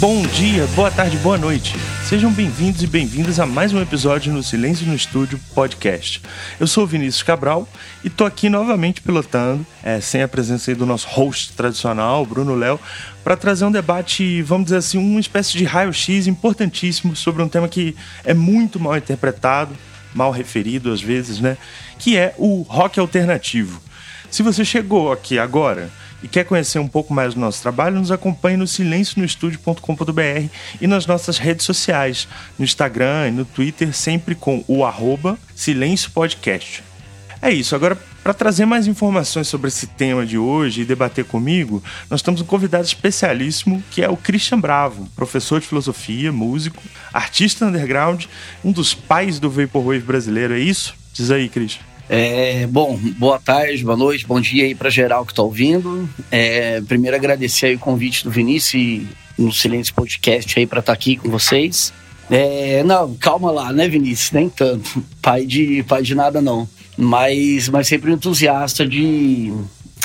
Bom dia, boa tarde, boa noite. Sejam bem-vindos e bem-vindas a mais um episódio no Silêncio no Estúdio podcast. Eu sou o Vinícius Cabral e tô aqui novamente pilotando, é, sem a presença do nosso host tradicional, Bruno Léo, para trazer um debate, vamos dizer assim, uma espécie de raio-x importantíssimo sobre um tema que é muito mal interpretado, mal referido às vezes, né? Que é o rock alternativo. Se você chegou aqui agora e quer conhecer um pouco mais do nosso trabalho, nos acompanhe no silencionoestudio.com.br e nas nossas redes sociais, no Instagram e no Twitter, sempre com o arroba Silêncio Podcast. É isso, agora para trazer mais informações sobre esse tema de hoje e debater comigo, nós temos um convidado especialíssimo que é o Christian Bravo, professor de filosofia, músico, artista underground, um dos pais do Vaporwave brasileiro, é isso? Diz aí, Christian. É, bom, boa tarde, boa noite, bom dia aí para geral que está ouvindo. É, primeiro agradecer o convite do Vinícius no Silêncio Podcast aí para estar tá aqui com vocês. É, não, calma lá, né, Vinícius? Nem tanto. Pai de, pai de nada, não. Mas, mas sempre entusiasta de,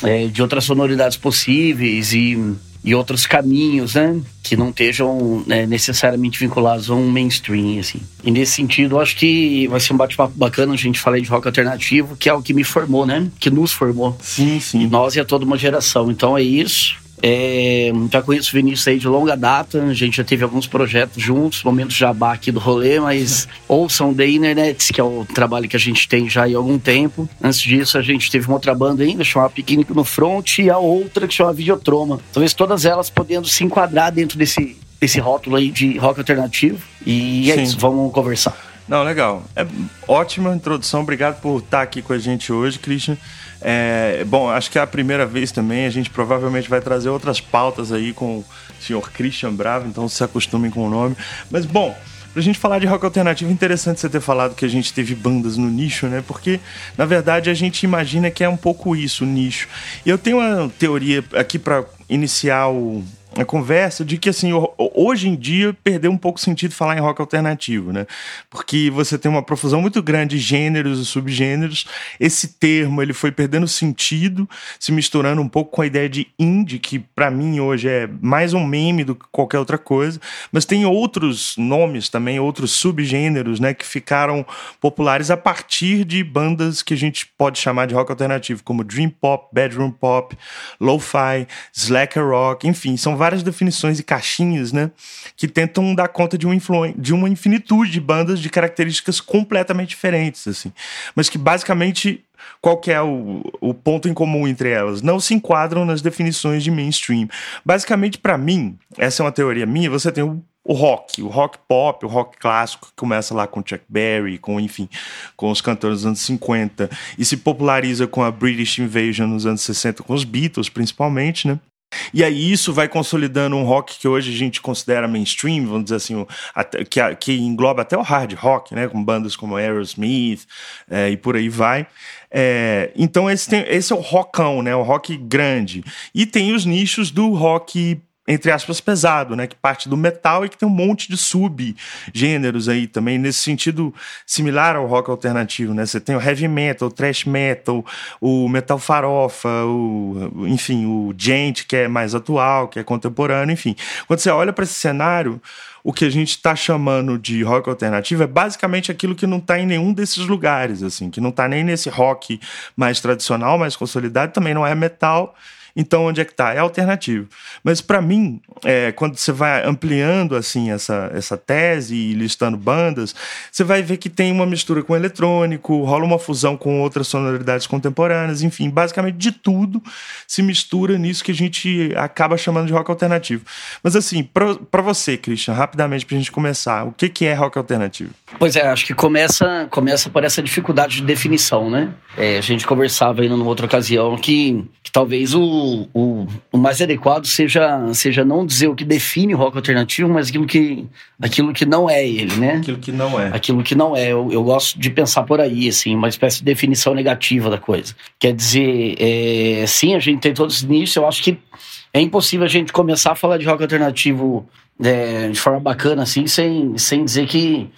é, de outras sonoridades possíveis e e outros caminhos, né? Que não estejam né, necessariamente vinculados a um mainstream, assim. E nesse sentido, eu acho que vai ser um bate-papo bacana a gente falar de rock alternativo, que é o que me formou, né? Que nos formou. Sim, sim. E nós e a toda uma geração. Então é isso. É, já conheço o Vinícius aí de longa data, a gente já teve alguns projetos juntos, momentos jabá aqui do rolê, mas ouçam The Internet, que é o trabalho que a gente tem já há algum tempo. Antes disso, a gente teve uma outra banda ainda, chamada Piquenique no Front, e a outra que chama Videotroma. Talvez todas elas podendo se enquadrar dentro desse, desse rótulo aí de rock alternativo. E é Sim. isso, vamos conversar. Não, legal. É ótima introdução, obrigado por estar aqui com a gente hoje, Christian. É, bom, acho que é a primeira vez também. A gente provavelmente vai trazer outras pautas aí com o senhor Christian Bravo, então se acostumem com o nome. Mas, bom, pra gente falar de rock alternativo, interessante você ter falado que a gente teve bandas no nicho, né? Porque, na verdade, a gente imagina que é um pouco isso, o nicho. E eu tenho uma teoria aqui para iniciar o, a conversa de que, assim, hoje em dia perdeu um pouco o sentido falar em rock alternativo, né? Porque você tem uma profusão muito grande de gêneros e subgêneros. Esse termo, ele foi perdendo sentido, se misturando um pouco com a ideia de indie, que para mim hoje é mais um meme do que qualquer outra coisa. Mas tem outros nomes também, outros subgêneros, né, que ficaram populares a partir de bandas que a gente pode chamar de rock alternativo, como Dream Pop, Bedroom Pop, Lo-Fi, Slacker Rock, enfim, são várias definições e caixinhas, né? Que tentam dar conta de, um de uma infinitude de bandas de características completamente diferentes, assim. Mas que basicamente qual que é o, o ponto em comum entre elas? Não se enquadram nas definições de mainstream. Basicamente, para mim, essa é uma teoria minha, você tem o, o rock, o rock pop, o rock clássico, que começa lá com Chuck Berry, com, enfim, com os cantores dos anos 50, e se populariza com a British Invasion nos anos 60, com os Beatles, principalmente, né? E aí isso vai consolidando um rock que hoje a gente considera mainstream, vamos dizer assim, que, engloba até o hard rock, né, com bandas como Aerosmith é, e por aí vai. É, então esse, tem, esse é o rockão, né, o rock grande. E tem os nichos do rock entre aspas, pesado, né? Que parte do metal e que tem um monte de subgêneros aí também, nesse sentido similar ao rock alternativo, né? Você tem o heavy metal, o thrash metal, o metal farofa, o, enfim, o gente que é mais atual, que é contemporâneo, enfim. Quando você olha para esse cenário, o que a gente está chamando de rock alternativo é basicamente aquilo que não está em nenhum desses lugares, assim, que não está nem nesse rock mais tradicional, mais consolidado, também não é metal então, onde é que está? É alternativo. Mas para mim, é, quando você vai ampliando assim essa, essa tese e listando bandas, você vai ver que tem uma mistura com eletrônico, rola uma fusão com outras sonoridades contemporâneas, enfim, basicamente de tudo se mistura nisso que a gente acaba chamando de rock alternativo. Mas assim, para você, Christian, rapidamente para a gente começar, o que, que é rock alternativo? Pois é, acho que começa, começa por essa dificuldade de definição, né? É, a gente conversava aí numa outra ocasião que, que talvez o o, o, mais adequado seja, seja não dizer o que define o rock alternativo, mas aquilo que, aquilo que não é ele, né? Aquilo que não é. Aquilo que não é. Eu, eu gosto de pensar por aí, assim, uma espécie de definição negativa da coisa. Quer dizer, é, sim, a gente tem todos os nichos, eu acho que é impossível a gente começar a falar de rock alternativo é, de forma bacana, assim, sem, sem dizer que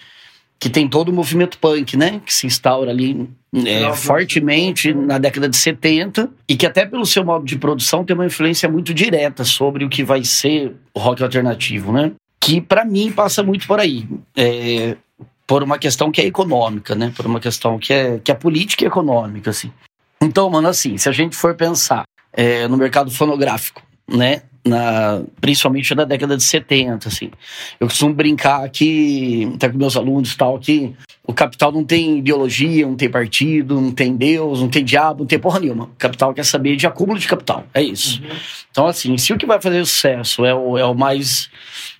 que tem todo o movimento punk, né? Que se instaura ali é, fortemente na década de 70 e que até pelo seu modo de produção tem uma influência muito direta sobre o que vai ser o rock alternativo, né? Que para mim passa muito por aí. É, por uma questão que é econômica, né? Por uma questão que é, que é política e econômica, assim. Então, mano, assim, se a gente for pensar é, no mercado fonográfico, né? Na, principalmente na década de 70, assim. Eu costumo brincar aqui, até com meus alunos e tal, que o capital não tem ideologia, não tem partido, não tem Deus, não tem diabo, não tem porra nenhuma. O capital quer saber de acúmulo de capital. É isso. Uhum. Então, assim, se o que vai fazer sucesso é o, é o mais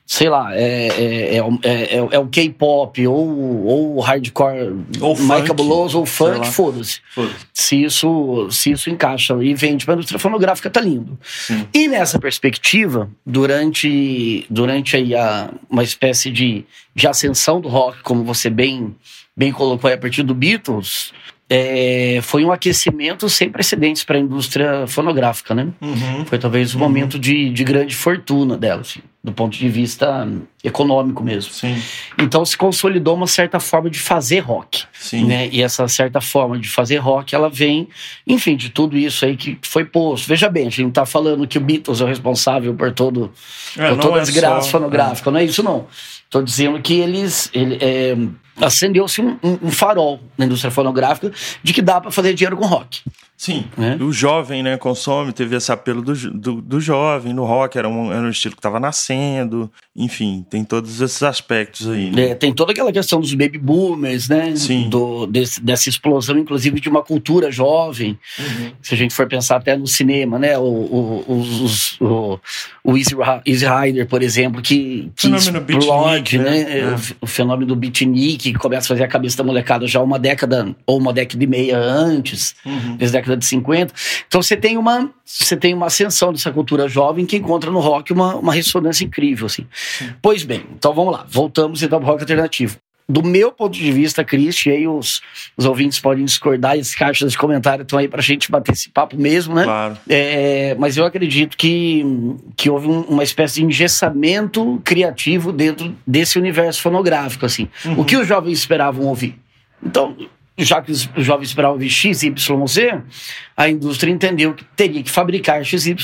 sei lá, é, é, é, é, é o K-pop ou, ou hardcore ou mais funk, cabuloso ou funk, foda-se. Foda se, isso, se isso encaixa e vende para a indústria fonográfica, tá lindo. Sim. E nessa perspectiva, durante, durante aí a, uma espécie de, de ascensão do rock, como você bem, bem colocou aí a partir do Beatles, é, foi um aquecimento sem precedentes para a indústria fonográfica, né? Uhum. Foi talvez um uhum. momento de, de grande fortuna dela, assim, do ponto de vista econômico mesmo. Sim. Então se consolidou uma certa forma de fazer rock, Sim. né? E essa certa forma de fazer rock, ela vem, enfim, de tudo isso aí que foi posto. Veja bem, a gente não está falando que o Beatles é o responsável por todo, é, por toda a é desgraça só, fonográfica, é. não é isso não. Estou dizendo que eles ele, é, acendeu-se um, um, um, farol na indústria fonográfica de que dá para fazer dinheiro com rock. Sim, né? o jovem né, consome, teve esse apelo do, do, do jovem no rock, era um, era um estilo que estava nascendo, enfim, tem todos esses aspectos aí. Né? É, tem toda aquela questão dos baby boomers, né? Sim. Do, desse, dessa explosão, inclusive, de uma cultura jovem. Uhum. Se a gente for pensar até no cinema, né? O, o, os, o, o Easy, Easy Rider, por exemplo, que, que explode, né? né? É. O, o, fenômeno do beatnik, que começa a fazer a cabeça da molecada já uma década ou uma década e meia antes, uhum. desde a década de 50. Então você tem uma, você tem uma ascensão dessa cultura jovem que encontra no rock uma, uma ressonância incrível, assim. Sim. Pois bem, então vamos lá, voltamos então ao rock alternativo do meu ponto de vista, Cristi, aí os, os ouvintes podem discordar as caixas de comentário estão aí para a gente bater esse papo mesmo, né? Claro. É, mas eu acredito que, que houve um, uma espécie de engessamento criativo dentro desse universo fonográfico, assim. Uhum. O que os jovens esperavam ouvir? Então, já que os jovens esperavam ouvir XYZ, a indústria entendeu que teria que fabricar XYZ.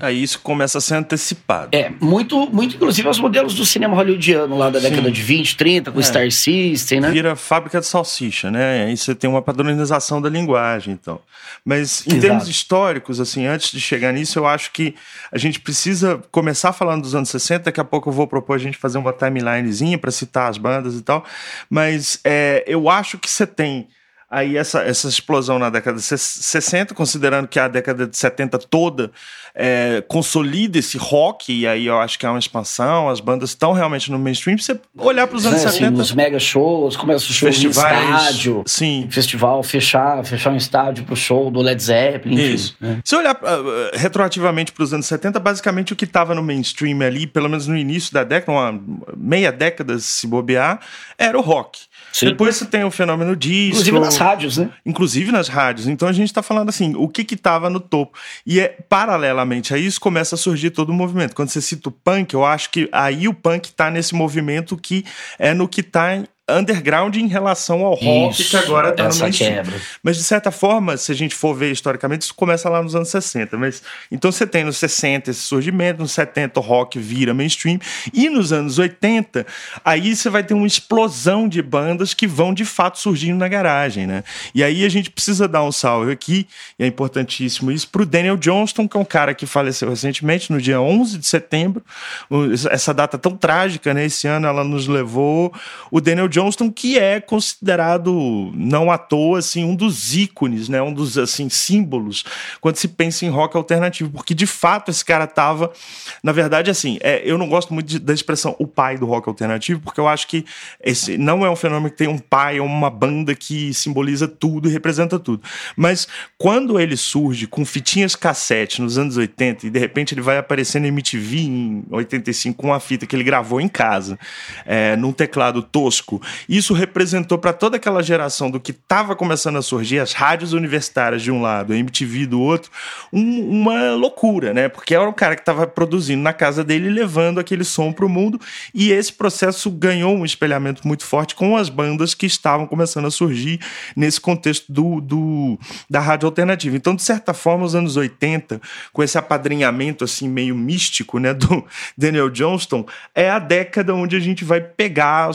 Aí isso começa a ser antecipado. É, muito, muito inclusive aos modelos do cinema hollywoodiano lá da Sim. década de 20, 30, com é. Star System, né? Vira fábrica de salsicha, né? Aí você tem uma padronização da linguagem, então. Mas em Exato. termos históricos, assim, antes de chegar nisso, eu acho que a gente precisa começar falando dos anos 60, daqui a pouco eu vou propor a gente fazer uma timelinezinha para citar as bandas e tal, mas é, eu acho que você tem aí essa, essa explosão na década de 60, considerando que a década de 70 toda é, consolida esse rock, e aí eu acho que é uma expansão, as bandas estão realmente no mainstream. Você olhar para os anos é, 70. Sim, os mega shows, começa o show Festivais, em estádio. Sim. Festival, fechar, fechar um estádio pro show do Led Zeppelin. Enfim, Isso. Né? Se olhar uh, retroativamente para os anos 70, basicamente o que estava no mainstream ali, pelo menos no início da década, uma meia década se bobear, era o rock. Sim. Depois você tem o fenômeno disco. Inclusive nas rádios, né? Inclusive nas rádios. Então a gente está falando assim, o que que tava no topo. E é paralelamente a isso começa a surgir todo o movimento. Quando você cita o punk, eu acho que aí o punk está nesse movimento que é no que está underground em relação ao rock isso, que agora está no mainstream. Quebra. Mas de certa forma, se a gente for ver historicamente, isso começa lá nos anos 60. Mas então você tem nos 60 esse surgimento, nos 70 o rock vira mainstream e nos anos 80 aí você vai ter uma explosão de bandas que vão de fato surgindo na garagem, né? E aí a gente precisa dar um salve aqui, e é importantíssimo isso, para o Daniel Johnston, que é um cara que faleceu recentemente no dia 11 de setembro. Essa data tão trágica, né? Esse ano ela nos levou o Daniel Johnston que é considerado, não à toa, assim, um dos ícones, né? um dos assim, símbolos quando se pensa em rock alternativo, porque de fato esse cara tava. Na verdade, assim, é, eu não gosto muito de, da expressão o pai do rock alternativo, porque eu acho que esse não é um fenômeno que tem um pai ou uma banda que simboliza tudo e representa tudo. Mas quando ele surge com fitinhas cassete nos anos 80 e de repente ele vai aparecer na MTV em 85 com uma fita que ele gravou em casa, é, num teclado tosco, isso representou para toda aquela geração do que estava começando a surgir, as rádios universitárias de um lado, a MTV do outro, um, uma loucura, né? Porque era o cara que estava produzindo na casa dele, levando aquele som para o mundo, e esse processo ganhou um espelhamento muito forte com as bandas que estavam começando a surgir nesse contexto do, do da rádio alternativa. Então, de certa forma, os anos 80, com esse apadrinhamento assim meio místico, né, do Daniel Johnston, é a década onde a gente vai pegar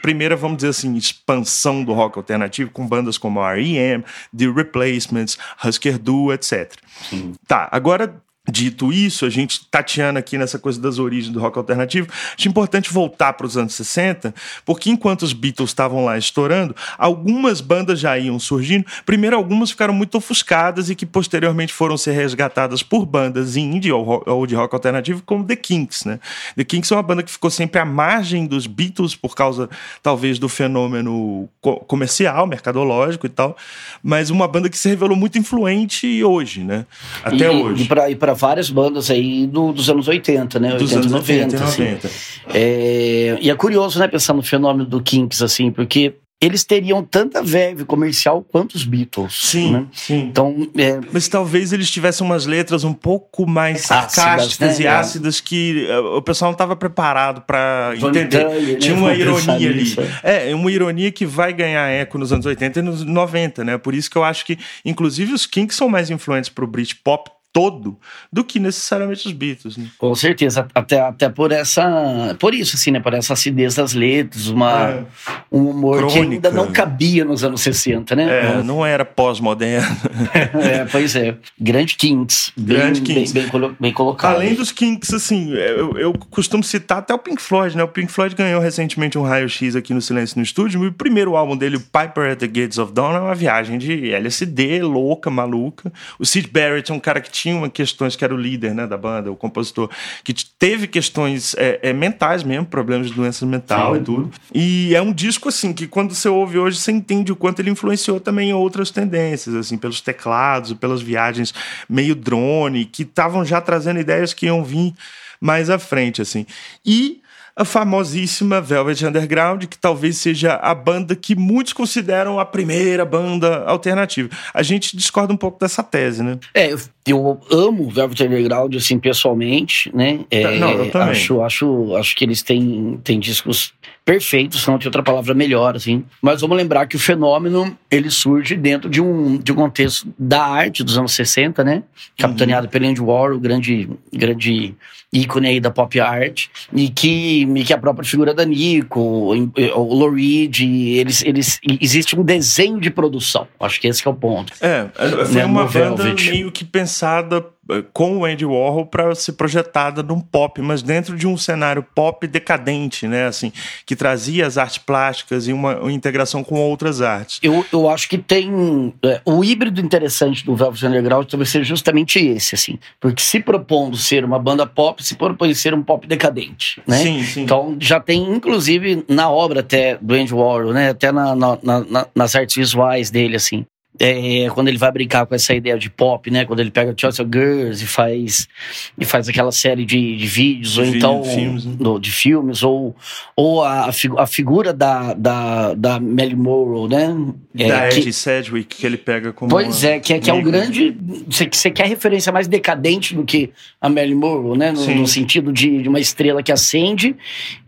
primeira, vamos dizer assim, expansão do rock alternativo com bandas como R.E.M., The Replacements, Husker Du, etc. Sim. Tá, agora Dito isso, a gente tateando aqui nessa coisa das origens do rock alternativo, acho importante voltar para os anos 60, porque enquanto os Beatles estavam lá estourando, algumas bandas já iam surgindo. Primeiro, algumas ficaram muito ofuscadas e que posteriormente foram ser resgatadas por bandas indie ou, ou de rock alternativo, como The Kinks. Né? The Kinks é uma banda que ficou sempre à margem dos Beatles por causa, talvez, do fenômeno comercial, mercadológico e tal, mas uma banda que se revelou muito influente hoje, né? Até e, hoje. E para várias bandas aí do, dos anos 80, né? Dos 80 anos 90. 80 assim. 90. É, e é curioso, né, pensar no fenômeno do Kinks, assim, porque eles teriam tanta verve comercial quanto os Beatles. Sim, né? sim. Então, é... Mas talvez eles tivessem umas letras um pouco mais sarcásticas né? e é. ácidas que uh, o pessoal não estava preparado para entender. Né? Tinha uma ironia ali. É. é, uma ironia que vai ganhar eco nos anos 80 e nos 90, né? Por isso que eu acho que, inclusive, os Kinks são mais influentes pro Britpop todo do que necessariamente os Beatles. Né? Com certeza, até, até por essa, por isso assim, né, por essa acidez das letras, uma é. um humor Crônica. que ainda não cabia nos anos 60, né? É, não era pós-moderno. é, pois é, grande Kinks, grande bem, Kinks. Bem, bem, bem, colocado. Além dos Kinks, assim, eu, eu costumo citar até o Pink Floyd, né? O Pink Floyd ganhou recentemente um raio-x aqui no Silêncio no Estúdio, e o primeiro álbum dele, o Piper at the Gates of Dawn, é uma viagem de LSD, louca, maluca. O Sid Barrett é um cara que tinha tinha questões que era o líder né, da banda, o compositor, que teve questões é, é, mentais mesmo, problemas de doença mental Sim. e tudo. E é um disco, assim, que quando você ouve hoje, você entende o quanto ele influenciou também outras tendências, assim, pelos teclados, pelas viagens meio drone, que estavam já trazendo ideias que iam vir mais à frente, assim. E a famosíssima Velvet Underground, que talvez seja a banda que muitos consideram a primeira banda alternativa. A gente discorda um pouco dessa tese, né? É, eu, amo Velvet Underground, assim, pessoalmente, né? É, não, eu também. Acho, acho, acho que eles têm, têm discos perfeitos, não tem outra palavra melhor, assim. Mas vamos lembrar que o fenômeno, ele surge dentro de um, de um contexto da arte dos anos 60, né? Capitaneado uhum. pelo Andy Warhol, grande, grande ícone aí da pop art, e que, e que a própria figura da Nico, o Lou Reed, eles, eles, existe um desenho de produção. Acho que esse que é o ponto. É, foi né? uma banda meio que pensada com o Andy Warhol para ser projetada num pop, mas dentro de um cenário pop decadente, né? Assim, que trazia as artes plásticas e uma, uma integração com outras artes. Eu, eu acho que tem. É, o híbrido interessante do Velvet Underground talvez seja justamente esse, assim. Porque se propondo ser uma banda pop, se propõe ser um pop decadente, né? Sim, sim. Então já tem, inclusive, na obra até do Andy Warhol, né? Até na, na, na, nas artes visuais dele, assim é, quando ele vai brincar com essa ideia de pop, né? Quando ele pega Chelsea Girls e faz, e faz aquela série de, de vídeos, de ou então de filmes, né? do, de filmes ou, ou a, a figura da, da, da Melly Morrow, né? É, da Eddie Sedgwick, que ele pega como. Pois é, que, é, que é um grande. Você, você quer referência mais decadente do que a Melly Morrow, né? No, no sentido de, de, uma estrela que acende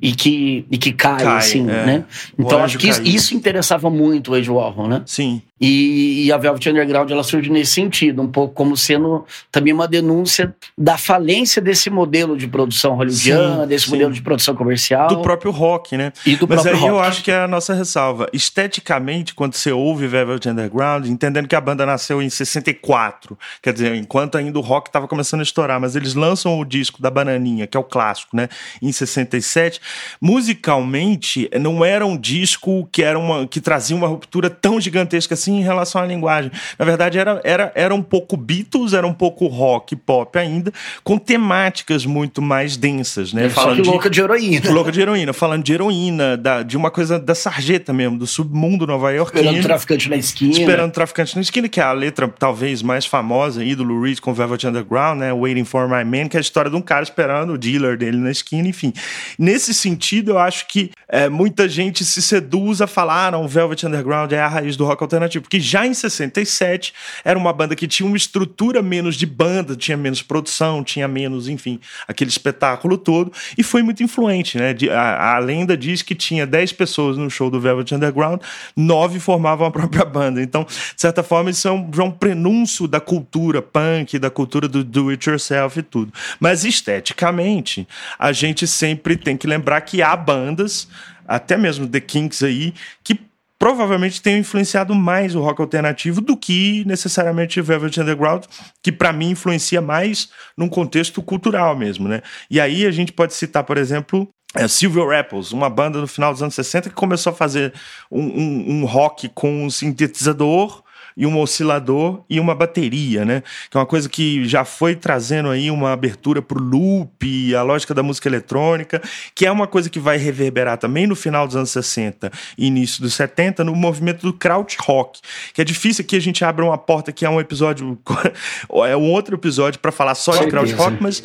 e que, e que cai, cai assim, é. né? Então acho que isso, isso, interessava muito o Age Warhol, né? Sim. E, e, a Velvet Underground ela surge nesse sentido, um pouco como sendo também uma denúncia da falência desse modelo de produção hollywoodiana, sim, desse sim. modelo de produção comercial. Do próprio rock, né? E do Mas próprio aí rock. eu acho que é a nossa ressalva. Esteticamente, quando você ouve Velvet Underground, entendendo que a banda nasceu em 64, quer dizer, enquanto ainda o rock estava começando a estourar, mas eles lançam o disco da Bananinha, que é o clássico, né? Em 67. Musicalmente, não era um disco que, era uma, que trazia uma ruptura tão gigantesca assim assim em relação à linguagem. Na verdade, era, era, era um pouco Beatles, era um pouco rock pop ainda, com temáticas muito mais densas, né? Falando de, louca de heroína. Louca de heroína, falando de heroína, da, de uma coisa da sarjeta mesmo, do submundo nova iorquino. Esperando traficante na esquina. Esperando traficante na esquina, que é a letra talvez mais famosa aí do Lou Reed com Velvet Underground, né? Waiting for My Man, que é a história de um cara esperando o dealer dele na esquina, enfim. Nesse sentido, eu acho que é, muita gente se seduz a falar, ah, não, Velvet Underground é a raiz do rock alternativo, porque já em 67 era uma banda que tinha uma estrutura menos de banda, tinha menos produção, tinha menos, enfim, aquele espetáculo todo, e foi muito influente, né? A, a lenda diz que tinha 10 pessoas no show do Velvet Underground, nove formavam a própria banda. Então, de certa forma, isso é um, é um prenúncio da cultura punk, da cultura do do it yourself e tudo. Mas esteticamente, a gente sempre tem que lembrar que há bandas, até mesmo The Kinks aí, que provavelmente tenham influenciado mais o rock alternativo do que necessariamente o Velvet Underground, que para mim influencia mais num contexto cultural mesmo, né? E aí a gente pode citar, por exemplo, é, Silver Apples, uma banda no final dos anos 60 que começou a fazer um, um, um rock com um sintetizador e um oscilador e uma bateria, né? Que é uma coisa que já foi trazendo aí uma abertura para o loop, a lógica da música eletrônica, que é uma coisa que vai reverberar também no final dos anos 60 e início dos 70 no movimento do kraut rock, que é difícil que a gente abra uma porta que é um episódio é um outro episódio para falar só de kraut rock, mas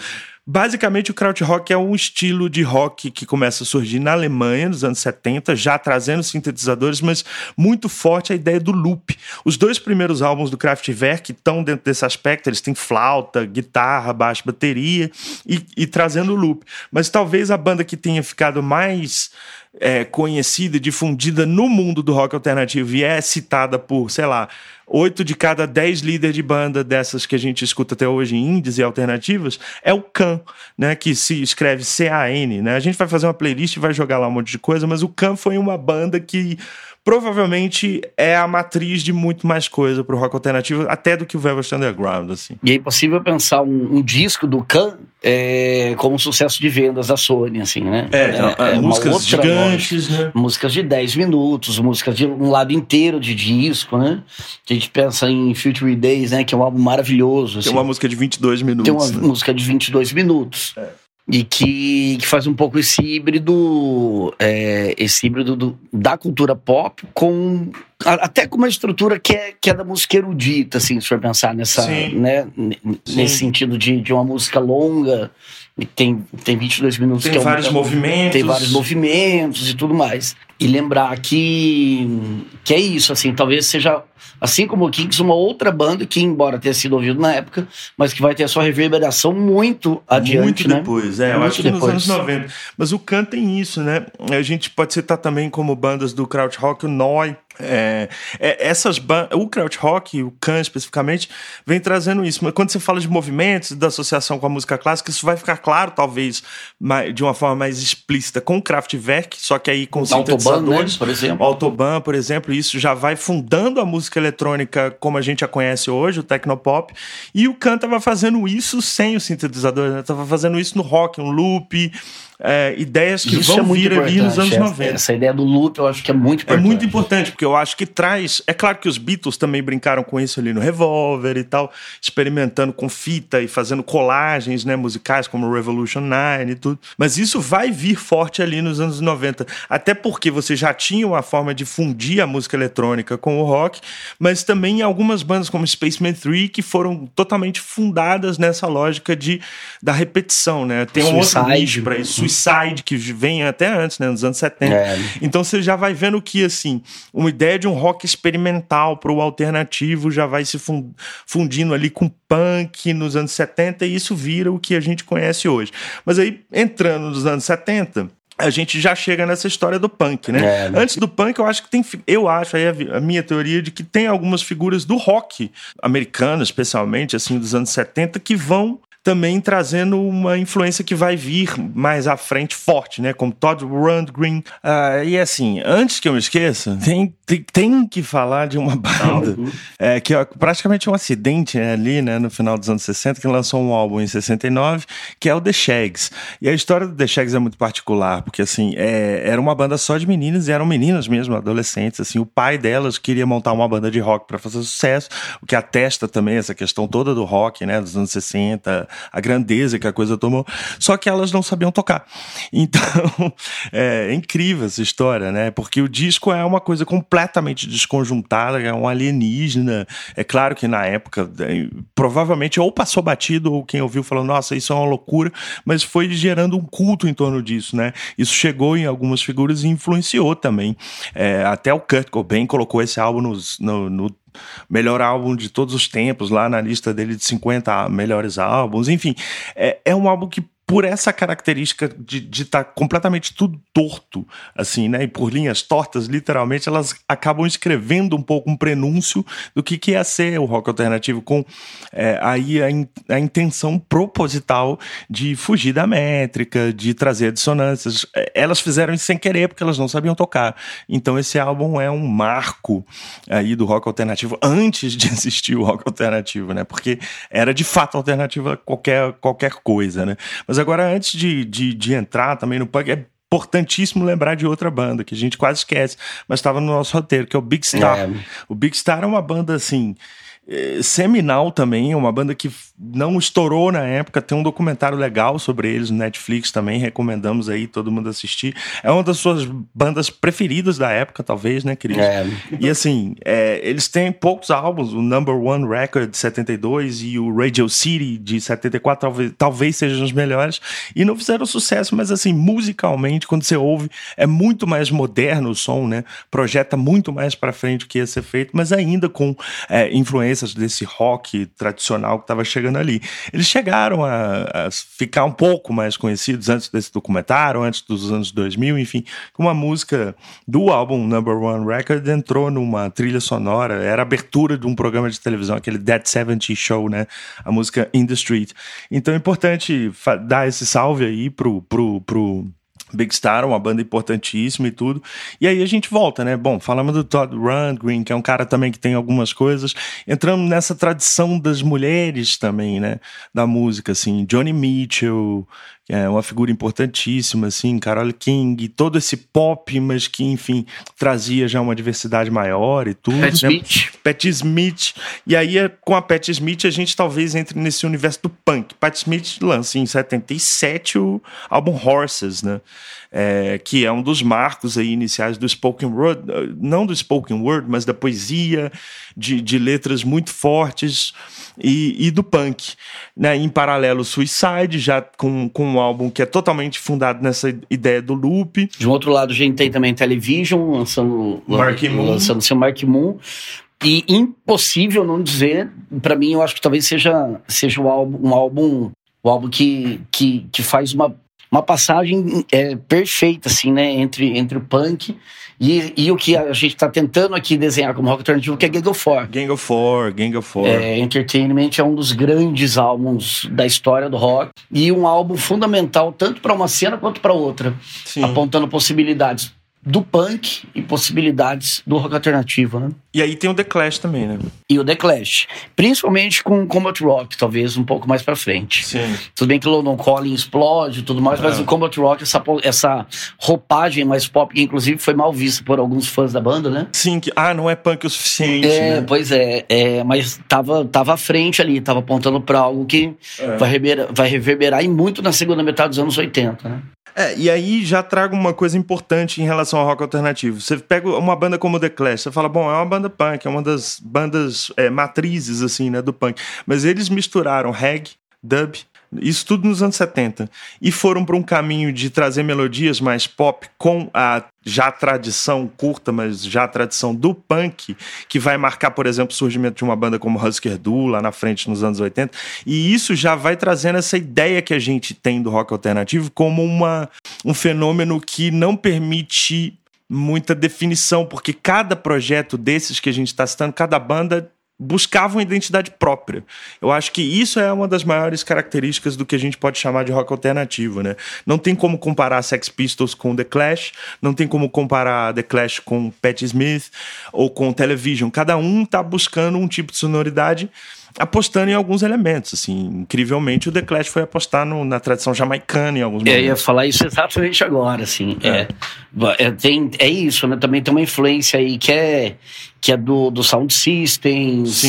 Basicamente, o krautrock é um estilo de rock que começa a surgir na Alemanha nos anos 70, já trazendo sintetizadores, mas muito forte a ideia do loop. Os dois primeiros álbuns do Kraftwerk estão dentro desse aspecto, eles têm flauta, guitarra, baixo, bateria e, e trazendo loop. Mas talvez a banda que tenha ficado mais é, conhecida e difundida no mundo do rock alternativo e é citada por, sei lá, oito de cada dez líderes de banda dessas que a gente escuta até hoje, indies e alternativas, é o Can, né? Que se escreve C-A-N, né? A gente vai fazer uma playlist e vai jogar lá um monte de coisa, mas o Can foi uma banda que provavelmente é a matriz de muito mais coisa pro rock alternativo, até do que o Velvet Underground, assim. E é impossível pensar um, um disco do Can é, como um sucesso de vendas da Sony, assim, né? É, é, é músicas gigantes, né? Músicas de 10 minutos, músicas de um lado inteiro de disco, né? A gente pensa em Future Days, né? Que é um álbum maravilhoso. Assim. Tem uma música de 22 minutos. Tem uma né? música de 22 minutos. É e que, que faz um pouco esse híbrido, é, esse híbrido do, da cultura pop com até com uma estrutura que é, que é da música erudita, assim, se for pensar nessa, Sim. né, nesse sentido de, de uma música longa e tem, tem 22 minutos. Tem é vários movimentos. Tem vários movimentos e tudo mais. E lembrar que, que é isso, assim, talvez seja assim como o Kings, uma outra banda que, embora tenha sido ouvido na época, mas que vai ter a sua reverberação muito adiante. Muito né? depois, é. Eu muito acho que depois. nos anos 90. Mas o Khan tem isso, né? A gente pode citar também como bandas do Krautrock, o Noi, é, é, essas o krautrock, o Khan especificamente, vem trazendo isso. Mas quando você fala de movimentos, da associação com a música clássica, isso vai ficar claro, talvez, de uma forma mais explícita com o Kraftwerk, só que aí com os sintetizadores. Né, por exemplo. Autobahn, por exemplo, isso já vai fundando a música eletrônica como a gente a conhece hoje, o tecnopop. E o Khan estava fazendo isso sem o sintetizador, estava né? fazendo isso no rock, um loop, é, ideias que Isso vão é vir ali nos anos essa, 90. Essa ideia do loop eu acho que é muito importante. É muito importante, porque eu acho que traz. É claro que os Beatles também brincaram com isso ali no Revolver e tal, experimentando com fita e fazendo colagens né, musicais, como Revolution 9 e tudo. Mas isso vai vir forte ali nos anos 90. Até porque você já tinha uma forma de fundir a música eletrônica com o rock, mas também algumas bandas como Spaceman 3 que foram totalmente fundadas nessa lógica de, da repetição, né? Tem um outro nicho para isso Suicide, que vem até antes, né, nos anos 70. É. Então você já vai vendo que, assim, uma ideia de um rock experimental para o alternativo já vai se fundindo ali com punk nos anos 70 e isso vira o que a gente conhece hoje. Mas aí, entrando nos anos 70, a gente já chega nessa história do punk, né? É, né? Antes do punk, eu acho que tem. Eu acho aí a, a, minha teoria de que tem algumas figuras do rock americano, especialmente, assim, dos anos 70, que vão também trazendo uma influência que vai vir mais à frente forte, né? Como Todd Rundgren. Uh, e assim, antes que eu me esqueça, tem, tem, tem que falar de uma banda é, que é praticamente um acidente né, ali, né, no final dos anos 60, que lançou um álbum em 69, que é o The Shags. E a história do The Shags é muito particular, porque assim, é, era uma banda só de meninas, e eram meninas mesmo, adolescentes, assim, o pai delas queria montar uma banda de rock para fazer sucesso, o que atesta também essa questão toda do rock, né, dos anos 60, a grandeza que a coisa tomou, só que elas não sabiam tocar. Então, é, é incrível essa história, né, porque o disco é uma coisa completamente desconjuntada, é um alienígena, é claro que na época, é, provavelmente ou passou batido, ou quem ouviu falou, nossa, isso é uma loucura, mas foi gerando um culto em torno disso, né, isso chegou em algumas figuras e influenciou também, é, até o Kurt Cobain colocou esse álbum nos, no, no melhor álbum de todos os tempos, lá na lista dele de 50 melhores álbuns. Enfim, é, é um álbum que por essa característica de estar tá completamente tudo torto, assim, né? E por linhas tortas, literalmente, elas acabam escrevendo um pouco um prenúncio do que, que ia ser o rock alternativo, com é, aí a, in, a, intenção proposital de fugir da métrica, de trazer dissonâncias. É, elas fizeram isso sem querer, porque elas não sabiam tocar. Então, esse álbum é um marco aí do rock alternativo antes de existir o rock alternativo, né? Porque era de fato alternativa qualquer, qualquer coisa, né? Mas mas agora, antes de, de, de entrar também no punk, é importantíssimo lembrar de outra banda que a gente quase esquece, mas estava no nosso roteiro, que é o Big Star. É. O Big Star é uma banda assim seminal também, é uma banda que não estourou na época, tem um documentário legal sobre eles no Netflix também, recomendamos aí todo mundo assistir. É uma das suas bandas preferidas da época, talvez, né, Cris? É. E assim, é, eles têm poucos álbuns, o Number One Record de 72 e o Radio City de 74 talvez, talvez sejam os melhores, e não fizeram sucesso, mas assim, musicalmente, quando você ouve, é muito mais moderno o som, né? Projeta muito mais para frente o que ia ser feito, mas ainda com é, influência influências desse rock tradicional que estava chegando ali. Eles chegaram a, a, ficar um pouco mais conhecidos antes desse documentário, antes dos anos 2000, enfim, com uma música do álbum Number One Record entrou numa trilha sonora, era abertura de um programa de televisão, aquele Dead 70 Show, né? A música In the Street. Então é importante dar esse salve aí pro, pro, pro Big Star, uma banda importantíssima e tudo. E aí a gente volta, né? Bom, falamos do Todd Rundgren, que é um cara também que tem algumas coisas. Entramos nessa tradição das mulheres também, né? Da música, assim. Johnny Mitchell, é uma figura importantíssima, assim, Carole King, todo esse pop, mas que, enfim, trazia já uma diversidade maior e tudo. Pat né? Smith. Pat Smith. E aí, com a Pat Smith, a gente talvez entre nesse universo do punk. Pat Smith lança em 77 o álbum Horses, né? É, que é um dos marcos aí iniciais do spoken word, não do spoken word, mas da poesia, de, de letras muito fortes e, e do punk. Né? Em paralelo, Suicide, já com, com um álbum que é totalmente fundado nessa ideia do loop. De um outro lado, a gente tem também Television, lançando, Mark Moon. lançando seu Mark Moon. E impossível não dizer, para mim, eu acho que talvez seja, seja um álbum, um álbum, um álbum que, que, que faz uma, uma passagem é, perfeita, assim, né, entre, entre o punk e, e o que a gente está tentando aqui desenhar como rock alternativo, que é Gang of Four. Gang of Four, Gang of Four. É, Entertainment é um dos grandes álbuns da história do rock e um álbum fundamental tanto para uma cena quanto para outra, Sim. apontando possibilidades do punk e possibilidades do rock alternativo, né? E aí tem o The Clash também, né? E o The Clash. Principalmente com Combat Rock, talvez um pouco mais pra frente. Sim. Tudo bem que o London Calling explode e tudo mais, mas é. o Combat Rock, essa, essa roupagem mais pop, que inclusive foi mal vista por alguns fãs da banda, né? Sim, que, ah, não é punk o suficiente, é, né? Pois é, é, mas tava, tava à frente ali, tava apontando pra algo que é. vai, reverberar, vai reverberar e muito na segunda metade dos anos 80, né? É, e aí já trago uma coisa importante em relação ao rock alternativo. Você pega uma banda como The Clash, você fala, bom, é uma banda punk, é uma das bandas é, matrizes, assim, né, do punk. Mas eles misturaram reggae, dub, isso tudo nos anos 70. E foram para um caminho de trazer melodias mais pop com a já tradição curta, mas já a tradição do punk, que vai marcar, por exemplo, o surgimento de uma banda como Husker Du lá na frente nos anos 80. E isso já vai trazendo essa ideia que a gente tem do rock alternativo como uma, um fenômeno que não permite muita definição, porque cada projeto desses que a gente está citando, cada banda buscavam identidade própria. Eu acho que isso é uma das maiores características do que a gente pode chamar de rock alternativo, né? Não tem como comparar Sex Pistols com The Clash, não tem como comparar The Clash com Patti Smith ou com Television. Cada um tá buscando um tipo de sonoridade apostando em alguns elementos, assim, incrivelmente o The Clash foi apostar no, na tradição jamaicana em alguns momentos. É, eu ia falar isso exatamente agora, assim, é, é, é, tem, é isso, né, também tem uma influência aí que é, que é do, do Sound Systems.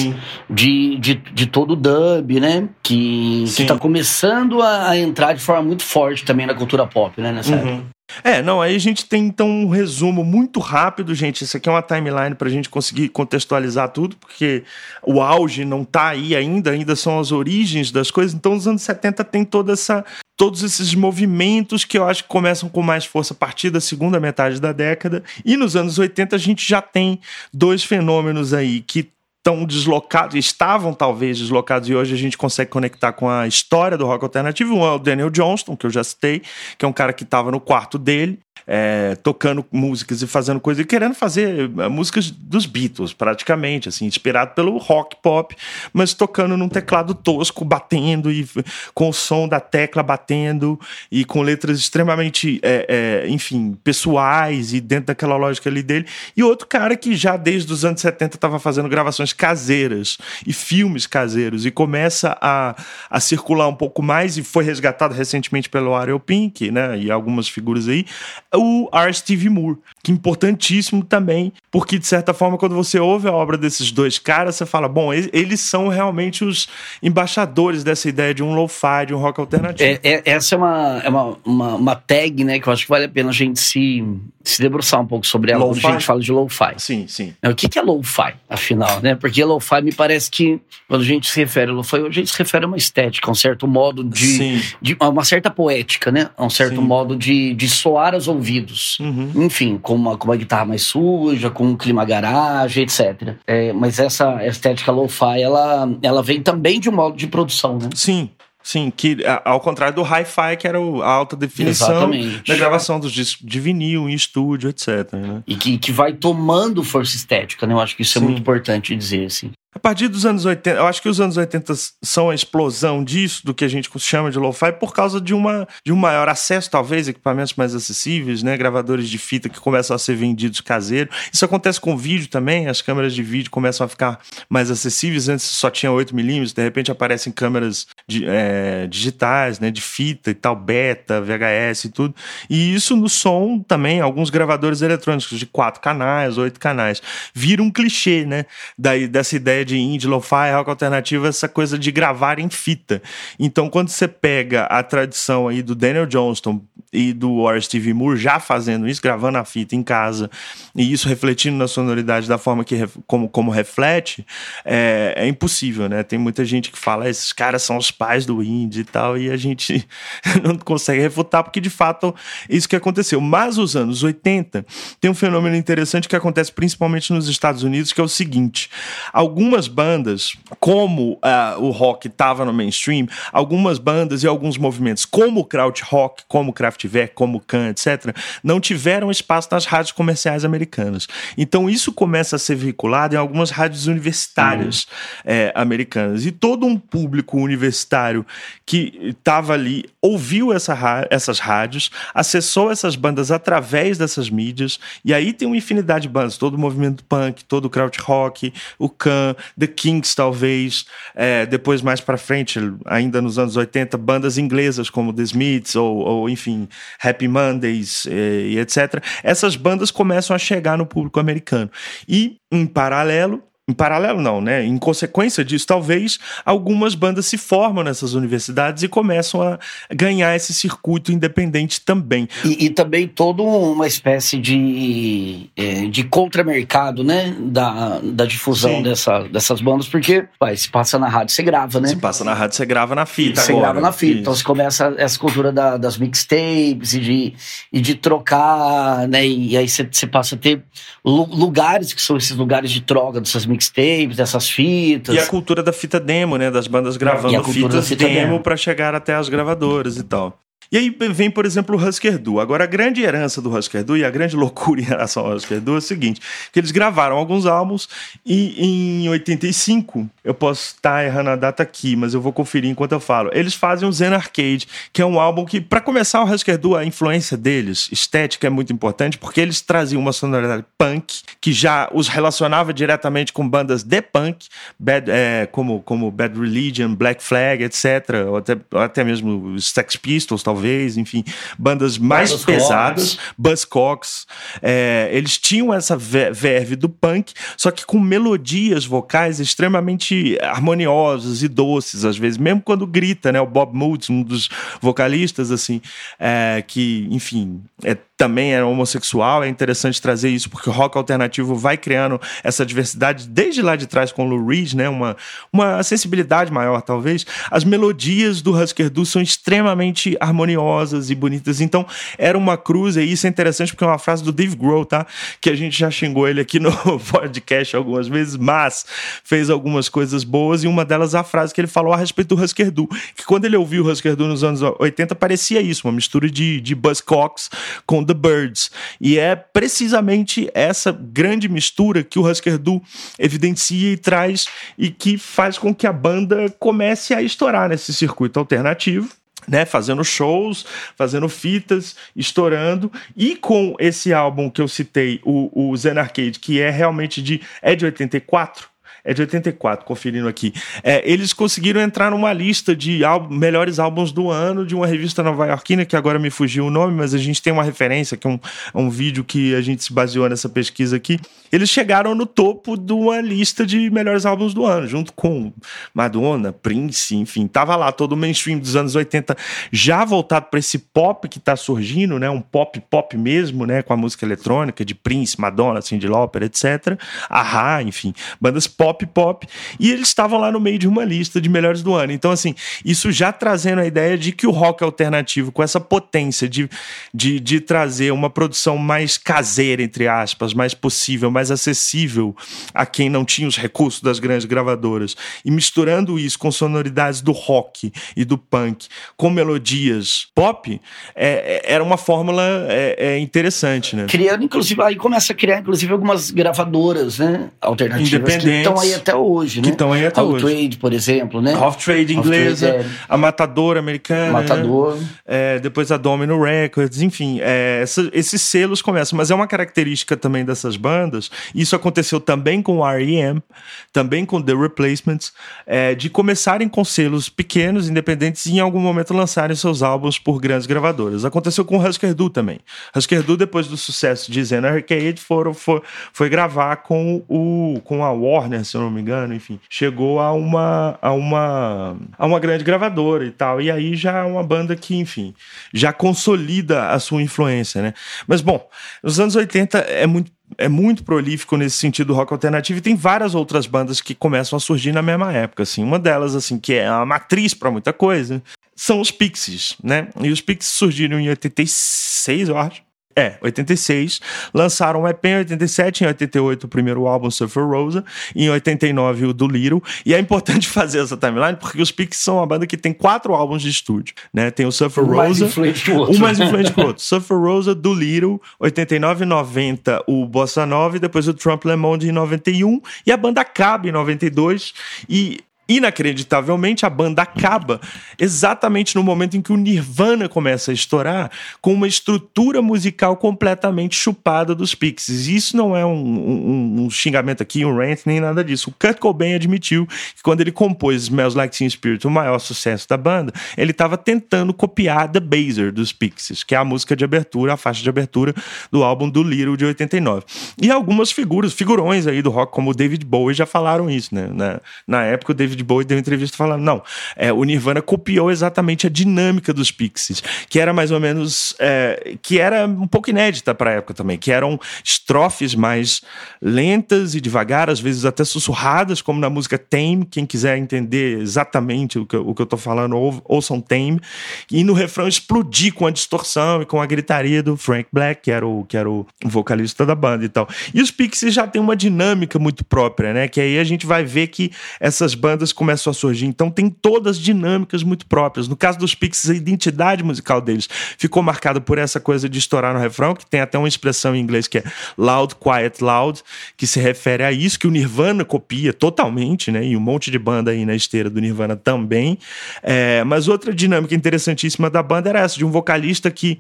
De, de, de todo o dub, né, que, Sim. que tá começando a, a, entrar de forma muito forte também na cultura pop, né, nessa uhum. época. É, não, aí a gente tem então um resumo muito rápido, gente. Isso aqui é uma timeline para a gente conseguir contextualizar tudo, porque o auge não está aí ainda, ainda são as origens das coisas. Então, nos anos 70 tem toda essa, todos esses movimentos que eu acho que começam com mais força a partir da segunda metade da década. E nos anos 80 a gente já tem dois fenômenos aí que estão deslocados, estavam talvez deslocados, e hoje a gente consegue conectar com a história do rock alternativo. Um é o Daniel Johnston, que eu já citei, que é um cara que estava no quarto dele, é, tocando músicas e fazendo coisas, e querendo fazer é, músicas dos Beatles, praticamente, assim, inspirado pelo rock pop, mas tocando num teclado tosco, batendo e com o som da tecla batendo e com letras extremamente, é, é, enfim, pessoais e dentro daquela lógica ali dele. E outro cara que já desde os anos 70 estava fazendo gravações caseiras e filmes caseiros e começa a, a circular um pouco mais e foi resgatado recentemente pelo Ariel Pink, né, e algumas figuras aí o R. Steve Moore, que é importantíssimo também, porque de certa forma, quando você ouve a obra desses dois caras, você fala, bom, eles são realmente os embaixadores dessa ideia de um lo-fi, de um rock alternativo. É, é, essa é, uma, é uma, uma, uma, tag, né, que eu acho que vale a pena a gente se, se debruçar um pouco sobre ela quando a gente fala de lo-fi. Sim, sim. O que, que é lo-fi, afinal, né? Porque lo-fi me parece que, quando a gente se refere a lo-fi, a gente se refere a uma estética, a um certo modo de, de uma certa poética, né? A um certo sim. modo de, de soar aos ouvidos ouvidos. Uhum. Enfim, com uma, com uma guitarra mais suja, com um clima garagem, etc. É, mas essa estética lo-fi, ela, ela vem também de um modo de produção, né? Sim, Sim, que ao contrário do hi-fi, que era a alta definição Exatamente. da gravação dos discos de vinil em estúdio, etc. Né? E que, que vai tomando força estética, né? Eu acho que isso é Sim. é muito importante dizer, assim. A partir dos anos 80, eu acho que os anos 80 são a explosão disso, do que a gente chama de lo-fi, por causa de, uma, de um maior acesso, talvez, equipamentos mais acessíveis, né? Gravadores de fita que começam a ser vendidos caseiro. Isso acontece com vídeo também, as câmeras de vídeo começam a ficar mais acessíveis. Antes só tinha 8mm, de repente aparecem câmeras de, é, digitais, né? De fita e tal, beta, VHS e tudo. E isso no som também, alguns gravadores eletrônicos de quatro canais, oito canais. Vira um clichê, né? Daí, dessa ideia de indie, lo-fi, rock alternativo, essa coisa de gravar em fita. Então, quando você pega a tradição aí do Daniel Johnston e do War Steve Moore já fazendo isso, gravando a fita em casa, e isso refletindo na sonoridade da forma que como, como reflete, é, é impossível, né? Tem muita gente que fala, esses caras são os pais do indie e tal, e a gente não consegue refutar, porque de fato isso que aconteceu. Mas os anos 80 tem um fenômeno interessante que acontece principalmente nos Estados Unidos, que é o seguinte: algumas bandas, como uh, o rock estava no mainstream, algumas bandas e alguns movimentos, como o krautrock, como o Kraftwerk, como o Can, etc., não tiveram espaço nas rádios comerciais americanas. Então isso começa a ser veiculado em algumas rádios universitárias uhum. é, americanas. E todo um público universitário que estava ali ouviu essa, essas rádios, acessou essas bandas através dessas mídias, e aí tem uma infinidade de bandas, todo o movimento punk, todo o krautrock, o Can, The Kings, talvez. É, depois, mais para frente, ainda nos anos 80, bandas inglesas como The Smiths ou, ou enfim, Happy Mondays e, e etc. Essas bandas começam a chegar no público americano. E, em paralelo, em paralelo não, né? Em consequência disso, talvez algumas bandas se formam nessas universidades e começam a ganhar esse circuito independente também. E, e também toda uma espécie de, é, de contramercado, né? Da, da difusão dessa, dessas bandas, porque vai, se passa na rádio, você grava, né? Se passa na rádio, você grava na fita. Você agora. grava na fita. Isso. Então você começa essa cultura da, das mixtapes e de, e de trocar, né? E aí você, você passa a ter lugares que são esses lugares de troca dessas mixtapes mixtapes, dessas fitas. E a cultura da fita demo, né? Das bandas gravando fitas demo, demo. para chegar até as gravadoras e tal. E aí vem, por exemplo, o Husker Du. Agora, a grande herança do Husker Du e a grande loucura em relação ao Husker Du é o seguinte, que eles gravaram alguns álbuns e em 85, eu posso estar errando a data aqui, mas eu vou conferir enquanto eu falo, eles fazem o Zen Arcade, que é um álbum que, para começar, o Husker Du, a influência deles, estética, é muito importante, porque eles traziam uma sonoridade punk, que já os relacionava diretamente com bandas de punk, bad, é, como, como Bad Religion, Black Flag, etc., ou até, até mesmo Sex Pistols, talvez, enfim, bandas mais Buzz pesadas, Buzzcocks. É, eles tinham essa verve do punk, só que com melodias vocais extremamente harmoniosas e doces, às vezes, mesmo quando grita, né? O Bob Mould, um dos vocalistas, assim, é, que, enfim, é também era homossexual. É interessante trazer isso porque o rock alternativo vai criando essa diversidade desde lá de trás com o Lou Reed, né? Uma, uma sensibilidade maior, talvez. As melodias do Husker Du são extremamente harmoniosas e bonitas. Então, era uma cruz, e isso é interessante porque é uma frase do Dave Grohl, tá? Que a gente já xingou ele aqui no podcast algumas vezes, mas fez algumas coisas boas e uma delas a frase que ele falou a respeito do Husker Du, que quando ele ouviu o Husker Du nos anos 80 parecia isso, uma mistura de, de Buzzcocks com The Birds. E é precisamente essa grande mistura que o Husker Du evidencia e traz e que faz com que a banda comece a estourar nesse circuito alternativo. Né, fazendo shows, fazendo fitas, estourando, e com esse álbum que eu citei, o, o Zen Arcade, que é realmente de é de 84, é de 84, conferindo aqui. É, eles conseguiram entrar numa lista de álbum, melhores álbuns do ano de uma revista nova-iorquina, que agora me fugiu o nome, mas a gente tem uma referência, que é um, é um vídeo que a gente se baseou nessa pesquisa aqui. Eles chegaram no topo de uma lista de melhores álbuns do ano, junto com Madonna, Prince, enfim, tava lá todo o mainstream dos anos 80, já voltado para esse pop que tá surgindo, né? Um pop pop mesmo, né? Com a música eletrônica de Prince, Madonna, Cyndi Lauper, etc. Ahá, enfim, bandas pop pop pop, e eles estavam lá no meio de uma lista de melhores do ano. Então, assim, isso já trazendo a ideia de que o rock alternativo, com essa potência de, de, de trazer uma produção mais caseira, entre aspas, mais possível, mais acessível a quem não tinha os recursos das grandes gravadoras, e misturando isso com sonoridades do rock e do punk, com melodias pop, é, é era uma fórmula é, é interessante, né? Criando, inclusive, aí começa a criar, inclusive, algumas gravadoras, né? Alternativas que estão aí até hoje, né? Que estão aí até Off hoje. Trade, por exemplo, né? Off Trade inglesa, -trade, é... a Matador americana. Matador. É, depois a Domino Records, enfim, é, essa, esses selos começam. Mas é uma característica também dessas bandas, isso aconteceu também com o R.E.M., também com The Replacements, é, de começarem com selos pequenos, independentes, e em algum momento lançarem seus álbuns por grandes gravadoras. Aconteceu com o Husker Du também. Husker Du, depois do sucesso de Zen Arcade, foram, foi, foi gravar com, o, com a Warner, se eu não me engano, enfim, chegou a uma, a uma, a uma grande gravadora e tal. E aí já é uma banda que, enfim, já consolida a sua influência, né? Mas, bom, nos anos 80 é muito é muito prolífico nesse sentido do rock alternativo e tem várias outras bandas que começam a surgir na mesma época, assim. Uma delas, assim, que é a matriz para muita coisa, são os Pixies, né? E os Pixies surgiram em 86, eu acho. É, 86. Lançaram um EP em 87, em 88 o primeiro álbum Surfer Rosa, em 89 o do Little. E é importante fazer essa timeline porque os Pixies são uma banda que tem quatro álbuns de estúdio, né? Tem o Surfer um Rosa, mais influente que o outro. um mais influente que o outro. Surfer Rosa, do Little, 89 e 90 o Bossa Nova e depois o Trump Le Monde em 91 e a banda acaba em 92 e Inacreditavelmente, a banda acaba exatamente no momento em que o Nirvana começa a estourar, com uma estrutura musical completamente chupada dos Pixies. Isso não é um, um, um, xingamento aqui, um rant, nem nada disso. O Kurt Cobain admitiu que quando ele compôs Smells Like Teen Spirit, o maior sucesso da banda, ele estava tentando copiar The Baser dos Pixies, que é a música de abertura, a faixa de abertura do álbum do Little de 89. E algumas figuras, figurões aí do rock, como o David Bowie, já falaram isso, né? Na, na época, o David David Bowie deu entrevista falando: não, é, o Nirvana copiou exatamente a dinâmica dos Pixies, que era mais ou menos. É, que era um pouco inédita para a época também, que eram estrofes mais lentas e devagar, às vezes até sussurradas, como na música Tame. Quem quiser entender exatamente o que, o que eu estou falando, ou, ouçam Tame. E no refrão explodir com a distorção e com a gritaria do Frank Black, que era o, que era o vocalista da banda e tal. E os Pixies já têm uma dinâmica muito própria, né? Que aí a gente vai ver que essas bandas começam a surgir. Então tem todas dinâmicas muito próprias. No caso dos Pixies, a identidade musical deles ficou marcada por essa coisa de estourar no refrão, que tem até uma expressão em inglês que é loud, quiet, loud, que se refere a isso, que o Nirvana copia totalmente, né? E um monte de banda aí na esteira do Nirvana também. É, mas outra dinâmica interessantíssima da banda era essa, de um vocalista que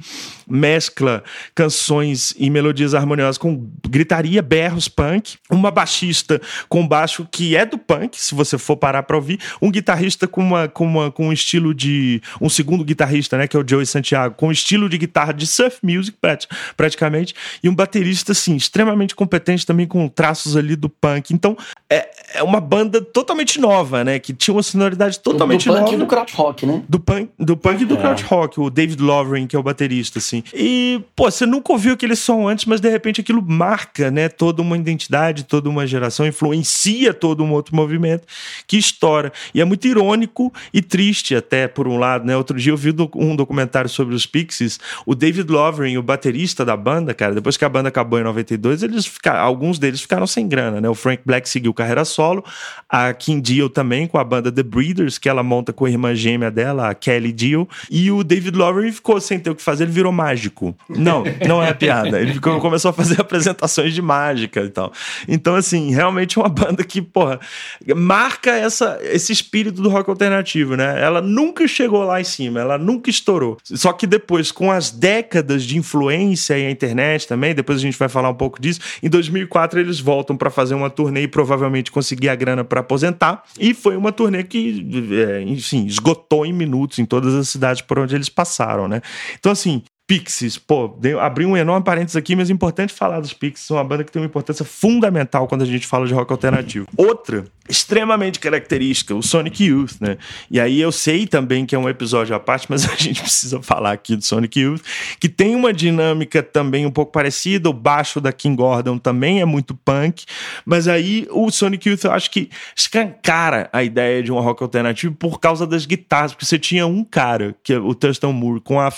mescla canções e melodias harmoniosas com gritaria, berros, punk, uma baixista com baixo que é do punk, se você for parar para ouvir, um guitarrista com uma, com uma com um estilo de um segundo guitarrista, né, que é o Joey Santiago, com um estilo de guitarra de surf music praticamente, e um baterista assim extremamente competente também com traços ali do punk. Então, é, é uma banda totalmente nova, né, que tinha uma sonoridade totalmente nova. Do punk e do crowd rock, né? Do punk, do punk e do é. crowd rock, o David Lovren, que é o baterista assim. E, pô, você nunca ouviu aquele som antes, mas de repente aquilo marca, né, toda uma identidade, toda uma geração, influencia todo um outro movimento que estoura. E é muito irônico e triste até, por um lado, né? Outro dia eu vi um documentário sobre os Pixies, o David Lovren, o baterista da banda, cara, depois que a banda acabou em 92, eles ficaram, alguns deles ficaram sem grana, né? O Frank Black seguiu carreira solo, a Kim Deal também com a banda The Breeders, que ela monta com a irmã gêmea dela, a Kelly Deal, e o David Lovren ficou sem ter o que fazer, ele virou mágico. Não, não é piada. Ele ficou, começou a fazer apresentações de mágica e tal. Então, assim, realmente é uma banda que, porra, marca essa, esse espírito do rock alternativo, né? Ela nunca chegou lá em cima, ela nunca estourou. Só que depois, com as décadas de influência e a internet também, depois a gente vai falar um pouco disso, em 2004 eles voltam para fazer uma turnê e provavelmente conseguir a grana para aposentar. E foi uma turnê que, é, enfim, esgotou em minutos em todas as cidades por onde eles passaram, né? Então, assim, Pixies, pô, abri um enorme parênteses aqui, mas é importante falar dos Pixies, uma banda que tem uma importância fundamental quando a gente fala de rock alternativo. Outra, extremamente característica, o Sonic Youth, né? E aí eu sei também que é um episódio à parte, mas a gente precisa falar aqui do Sonic Youth, que tem uma dinâmica também um pouco parecida, o baixo da King Gordon também é muito punk, mas aí o Sonic Youth eu acho que escancara a ideia de um rock alternativo por causa das guitarras, porque você tinha um cara, que é o Thurston Moore, com a,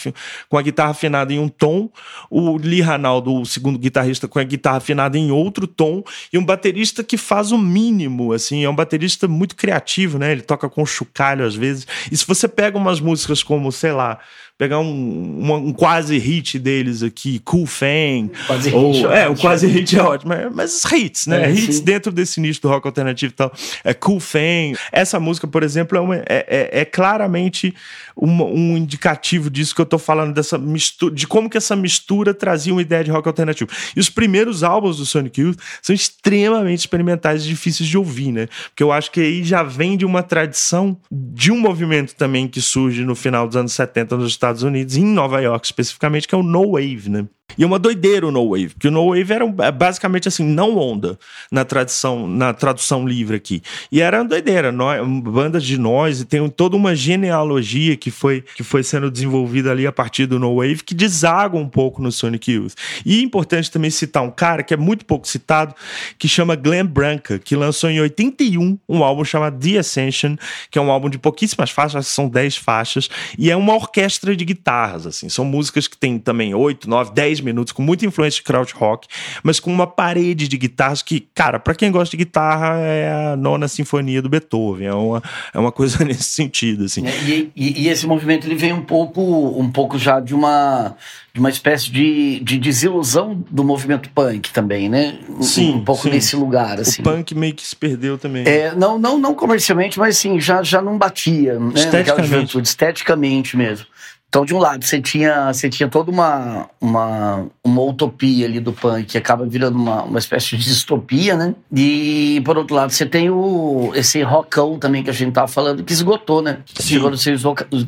com a guitarra afinada em um tom, o Lee Ranaldo, o segundo guitarrista, com a guitarra afinada em outro tom, e um baterista que faz o mínimo, assim, é um baterista muito criativo, né? Ele toca com chocalho às vezes. E se você pega umas músicas como, sei lá, pegar um, um, um, quase hit deles aqui, Cool Fang. Quase ou, hit. É, o quase hit é ótimo. Mas hits, né? É, hits sim. dentro desse nicho do rock alternativo e tal. É Cool Fang. Essa música, por exemplo, é, uma, é, é, é claramente uma, um indicativo disso que eu tô falando, dessa mistura, de como que essa mistura trazia uma ideia de rock alternativo. E os primeiros álbuns do Sonic Youth são extremamente experimentais e difíceis de ouvir, né? Porque eu acho que aí já vem de uma tradição de um movimento também que surge no final dos anos 70 nos Estados Estados Unidos, em Nova York especificamente, que é o No Wave, né? E é uma doideira o No Wave, porque o No Wave era é basicamente assim, não onda na tradição, na tradução livre aqui. E era uma doideira, nós, bandas de nós, e tem toda uma genealogia que foi, que foi sendo desenvolvida ali a partir do No Wave, que deságua um pouco no Sonic Youth. E é importante também citar um cara que é muito pouco citado, que chama Glenn Branca, que lançou em 81 um álbum chamado The Ascension, que é um álbum de pouquíssimas faixas, são 10 faixas, e é uma orquestra de guitarras, assim, são músicas que tem também 8, 9, 10 10 minutos, com muita influência de crowd rock, mas com uma parede de guitarras que, cara, para quem gosta de guitarra, é a nona sinfonia do Beethoven. É uma, é uma coisa nesse sentido, assim. É, e, e, e, esse movimento ele vem um pouco, um pouco já de uma, de uma espécie de, de desilusão do movimento punk também, né? Sim. Um pouco sim. nesse lugar, assim. O punk meio que se perdeu também. É, não, não, não comercialmente, mas assim, já, já não batia, né? Esteticamente. esteticamente mesmo. Então, de um lado, você tinha, você tinha toda uma, uma, uma utopia ali do punk, que acaba virando uma, uma espécie de distopia, né? E, por outro lado, você tem o, esse rockão também que a gente tava falando, que esgotou, né? Sim. Chegou no seu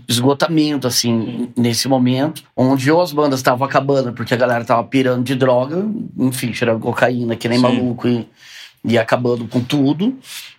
esgotamento, assim, nesse momento, onde ou as bandas estavam acabando porque a galera tava pirando de droga, enfim, tirando cocaína, que nem Sim. maluco, e, e acabando com tudo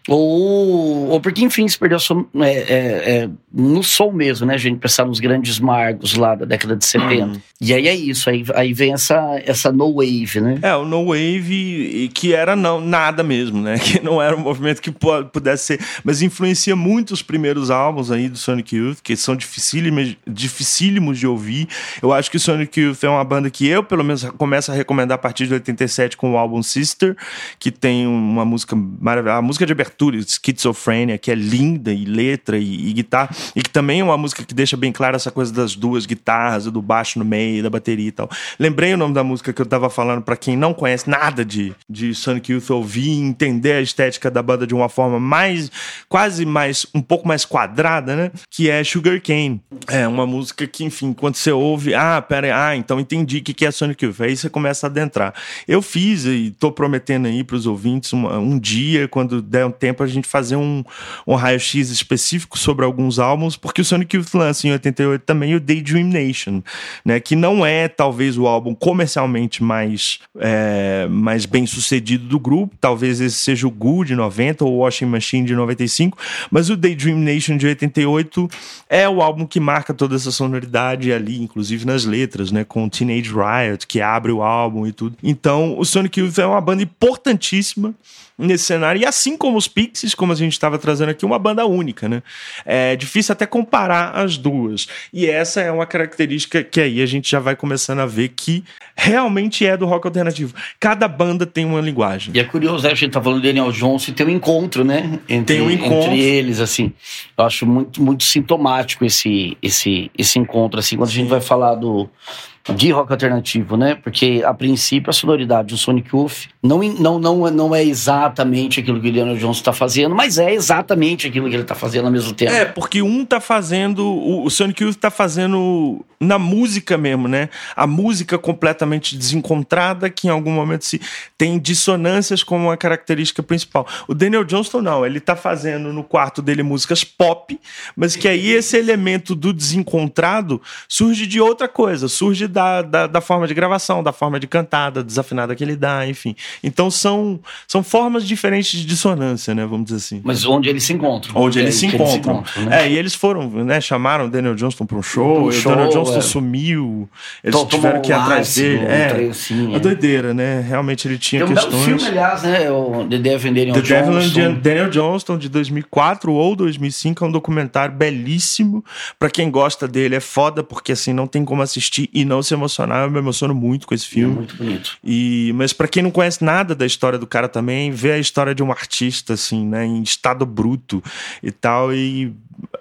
ou, ou porque, enfim, se perdeu é, é, é, no som mesmo, né, gente? Pensar nos grandes marcos lá da década de 70. Uhum. E aí é isso, aí, aí vem essa, essa no wave, né? É, o no wave que era não, nada mesmo, né? Que não era um movimento que pudesse ser, mas influencia muito os primeiros álbuns aí do Sonic Youth, que são dificílimos, dificílimos de ouvir. Eu acho que o Sonic Youth é uma banda que eu, pelo menos, começo a recomendar a partir de 87 com o álbum Sister, que tem uma música maravilhosa, a música de abertura abertura, Schizophrenia, que é linda e letra e, e, guitarra, e que também é uma música que deixa bem clara essa coisa das duas guitarras, do baixo no meio, da bateria e tal. Lembrei o nome da música que eu tava falando para quem não conhece nada de, de Sonic Youth ouvir entender a estética da banda de uma forma mais, quase mais, um pouco mais quadrada, né? Que é Sugar Cane. É uma música que, enfim, quando você ouve, ah, pera ah, então entendi o que é Sonic Youth. Aí você começa a adentrar. Eu fiz e tô prometendo aí pros ouvintes um, um dia, quando der um tempo, a gente fazer um, um raio-x específico sobre alguns álbuns, porque o Sonic Youth lança em 88 também o Daydream Nation, né? Que não é talvez o álbum comercialmente mais, é, mais bem sucedido do grupo, talvez esse seja o Goo de 90 ou o Washing Machine de 95, mas o Daydream Nation de 88 é o álbum que marca toda essa sonoridade ali, inclusive nas letras, né? Com Teenage Riot, que abre o álbum e tudo. Então, o Sonic Youth é uma banda importantíssima nesse cenário. E assim como os Pixies, como a gente estava trazendo aqui, uma banda única, né? É difícil até comparar as duas. E essa é uma característica que aí a gente já vai começando a ver que realmente é do rock alternativo. Cada banda tem uma linguagem. E é curioso, né? a gente tá falando do Daniel Johnson e tem um encontro, né? Entre, tem um encontro. Entre eles, assim. Eu acho muito, muito sintomático esse, esse, esse encontro, assim, quando Sim. a gente vai falar do de rock alternativo, né? Porque a princípio a sonoridade do Sonic Youth não, não, não, não é exatamente aquilo que o Daniel Johnson está fazendo, mas é exatamente aquilo que ele está fazendo ao mesmo tempo. É, porque um tá fazendo. O, o Sonic Youth tá fazendo na música mesmo, né? A música completamente desencontrada, que em algum momento se tem dissonâncias como uma característica principal. O Daniel Johnston não, ele tá fazendo no quarto dele músicas pop, mas que aí esse elemento do desencontrado surge de outra coisa, surge da, da, da, forma de gravação, da forma de cantar, da desafinada que ele dá, enfim. Então são, são formas diferentes de dissonância, né? Vamos dizer assim. Mas onde eles se encontram. Onde eles, se encontram. Eles se encontram né? É, e eles foram, né? Chamaram o Daniel Johnston para um show, o show, Daniel Johnston é. sumiu, eles Tom, tiveram que ir atrás dele. É, assim, é. doideira, né? Realmente ele tinha Tem questões. Tem um filme, aliás, né? O The Devil and Daniel The Johnston. Devil and Daniel Johnston, de 2004 ou 2005, é um documentário belíssimo. Para quem gosta dele, é foda, porque assim, não tem como assistir e não se emocionar. Eu me emociono muito com esse filme. É muito bonito. E, mas para quem não conhece nada da história do cara também, vê a história de um artista, assim, né? Em estado bruto e tal. E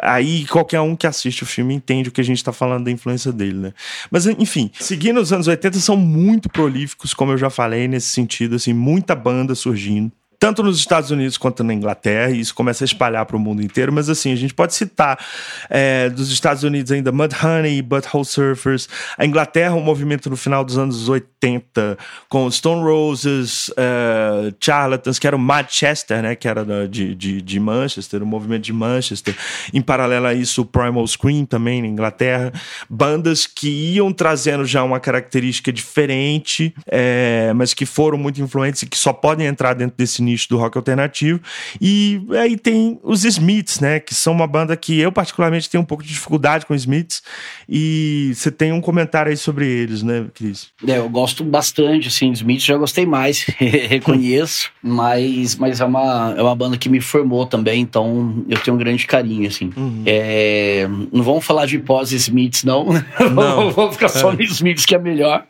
aí qualquer um que assiste o filme entende o que a gente está falando da influência dele, né? Mas enfim, seguindo os anos 80 são muito prolíficos, como eu já falei nesse sentido, assim, muita banda surgindo tanto nos Estados Unidos quanto na Inglaterra, e isso começa a espalhar para o mundo inteiro. Mas assim, a gente pode citar é, dos Estados Unidos ainda Mudhoney, Butthole Surfers, a Inglaterra, um movimento no final dos anos 80, com Stone Roses, uh, Charlatans, que era o Manchester, né, que era de, de, de Manchester, o movimento de Manchester. Em paralelo a isso, o Primal Scream também na Inglaterra. Bandas que iam trazendo já uma característica diferente, é, mas que foram muito influentes e que só podem entrar dentro desse nicho do rock alternativo. E aí tem os Smiths, né? Que são uma banda que eu, particularmente, tenho um pouco de dificuldade com os Smiths. E você tem um comentário aí sobre eles, né, Cris? É, eu gosto bastante, assim, dos Smiths, já gostei mais, reconheço. mas, mas é, uma, é uma banda que me formou também, então eu tenho um grande carinho, assim. Uhum. É, não vamos falar de pós-Smiths, não. não. vamos ficar só é. nos Smiths, que é melhor.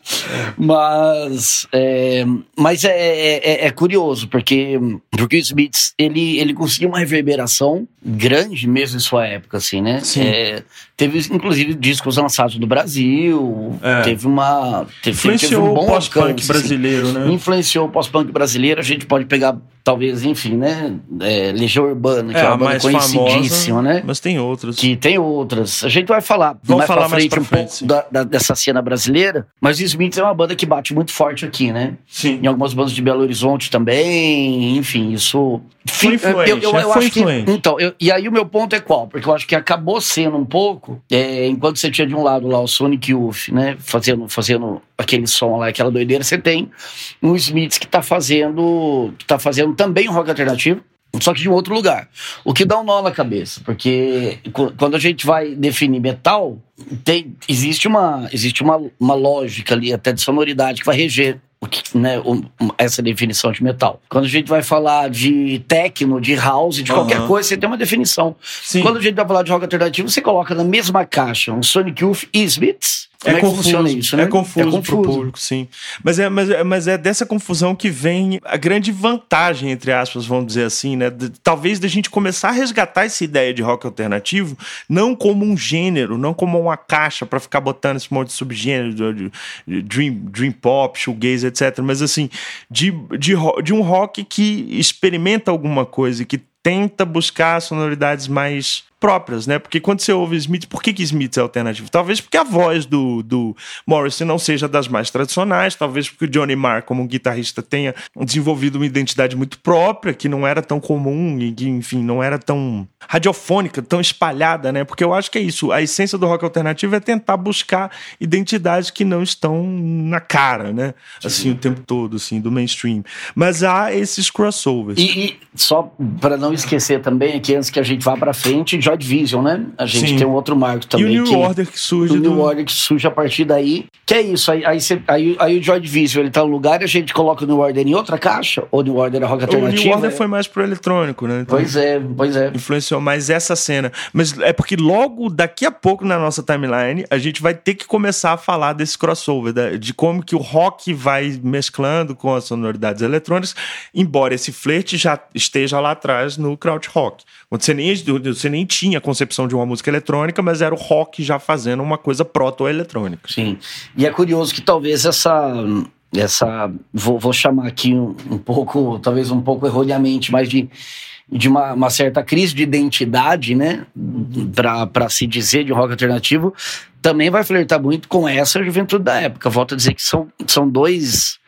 Mas, é, mas é, é, é curioso, porque porque, o Smiths, ele, ele conseguiu uma reverberação grande mesmo em sua época, assim, né? Sim. É, teve, inclusive, discos lançados no Brasil, é. teve uma... Teve, Influenciou teve um o pós-punk brasileiro, assim. né? Influenciou o pós-punk brasileiro, a gente pode pegar, talvez, enfim, né? É, Legião Urbana, que é, é uma banda conhecidíssima, famosa, né? Mas tem outras. Que tem outras. A gente vai falar Vamos mais falar pra frente, mais pra frente um pouco da, da, dessa cena brasileira, mas o Smiths é uma banda que bate muito forte aqui, né? Sim. Em algumas bandas de Belo Horizonte também, enfim, isso. Foi influente, eu, eu, eu foi influente. Que, então, e aí o meu ponto é qual? Porque eu acho que acabou sendo um pouco, é, enquanto você tinha de um lado lá o Sonic Youth, né, fazendo, fazendo aquele som lá, aquela doideira, você tem um Smiths que tá fazendo, tá fazendo também um rock alternativo, só que de um outro lugar. O que dá um nó na cabeça, porque quando a gente vai definir metal, tem, existe, uma, existe uma, uma lógica ali, até de sonoridade, que vai reger né, essa definição de metal. Quando a gente vai falar de techno, de house, de qualquer coisa, você tem uma definição. Sim. Quando a gente vai falar de rock alternativo, você coloca na mesma caixa um Sonic Youth e Smiths, Como é, é confuso, funciona isso, né? É confuso, é confuso. pro público, sim. Mas é, mas, é, mas é dessa confusão que vem a grande vantagem, entre aspas, vamos dizer assim, né? De, talvez da gente começar a resgatar essa ideia de rock alternativo, não como um gênero, não como uma caixa para ficar botando esse monte de subgênero, de, de, dream, dream pop, shoegaze, etc. Mas assim, de, de, de um rock que experimenta alguma coisa, que tenta buscar sonoridades mais próprias, né? Porque quando você ouve Smith, por que, que Smith é alternativo? Talvez porque a voz do, do Morrison não seja das mais tradicionais, talvez porque o Johnny Marr, como guitarrista, tenha desenvolvido uma identidade muito própria, que não era tão comum e que, enfim, não era tão radiofônica, tão espalhada, né? Porque eu acho que é isso. A essência do rock alternativo é tentar buscar identidades que não estão na cara, né? Assim, Sim. o tempo todo, assim, do mainstream. Mas há esses crossovers. E, e só para não esquecer também, aqui antes que a gente vá para frente, Joy Division, né? A gente Sim. tem um outro marco também. E o New que, Order que surge. O do... New Order que surge a partir daí. Que é isso, aí, aí, aí, aí o Joy Division ele tá no lugar e a gente coloca o New Order em outra caixa? Ou o New Order é rock alternativo? O New Order foi mais pro eletrônico, né? Então, pois é, pois é. Influenciou mais essa cena. Mas é porque logo daqui a pouco na nossa timeline a gente vai ter que começar a falar desse crossover, de como que o rock vai mesclando com as sonoridades eletrônicas, embora esse flerte já esteja lá atrás no krautrock. Quando você nem, você nem tinha a concepção de uma música eletrônica, mas era o rock já fazendo uma coisa proto-eletrônica. Sim. E é curioso que talvez essa essa vou, vou chamar aqui um, um, pouco talvez um pouco erroneamente mas de de uma, uma certa crise de identidade né para se dizer de rock alternativo também vai flertar muito com essa juventude da época. Volto a dizer que são, são dois.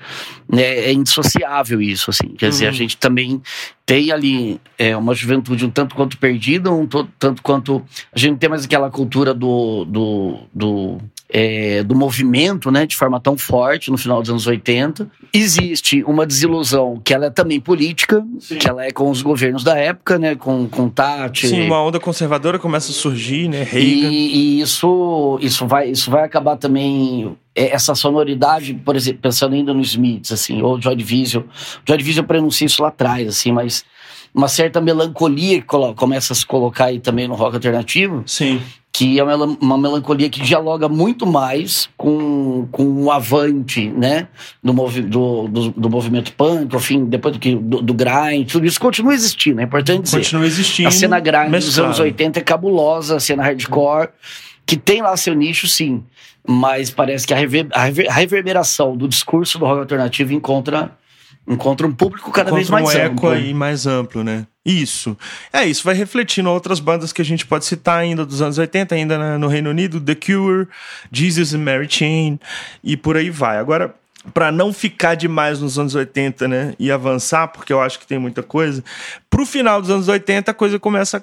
Né, é indissociável isso, assim. Quer uhum. dizer, a uhum. gente também tem ali é, uma juventude um tanto quanto perdida, um tanto quanto. A gente não tem mais aquela cultura do, do, do é, do movimento, né, de forma tão forte no final dos anos 80. Existe uma desilusão que ela é também política, Sim. que ela é com os governos da época, né, com, com Tati. Sim, uma onda conservadora começa a surgir, né, Reagan. E, e isso, isso, vai, isso vai acabar também é, essa sonoridade, por exemplo, pensando ainda no Smiths, assim, ou Joy Division. Joy Division pronuncia isso lá atrás, assim, mas uma certa melancolia que começa a se colocar aí também no rock alternativo. Sim que é uma, melancolia que dialoga muito mais com, com o avante, né, do, movi do, do, do, movimento punk, enfim, depois do, que, do, do grind, tudo isso continua existindo, é importante dizer. Continua existindo. A cena grind dos claro. anos 80 é cabulosa, a cena hardcore, que tem lá seu nicho, sim, mas parece que a, rever, a, rever, a reverberação do discurso do rock alternativo encontra encontra um público cada encontra vez mais um eco aí mais amplo, né? Isso. É, isso vai refletindo outras bandas que a gente pode citar ainda dos anos 80, ainda no Reino Unido, The Cure, Jesus and Mary Chain e por aí vai. Agora, para não ficar demais nos anos 80, né, e avançar, porque eu acho que tem muita coisa, pro final dos anos 80 a coisa começa a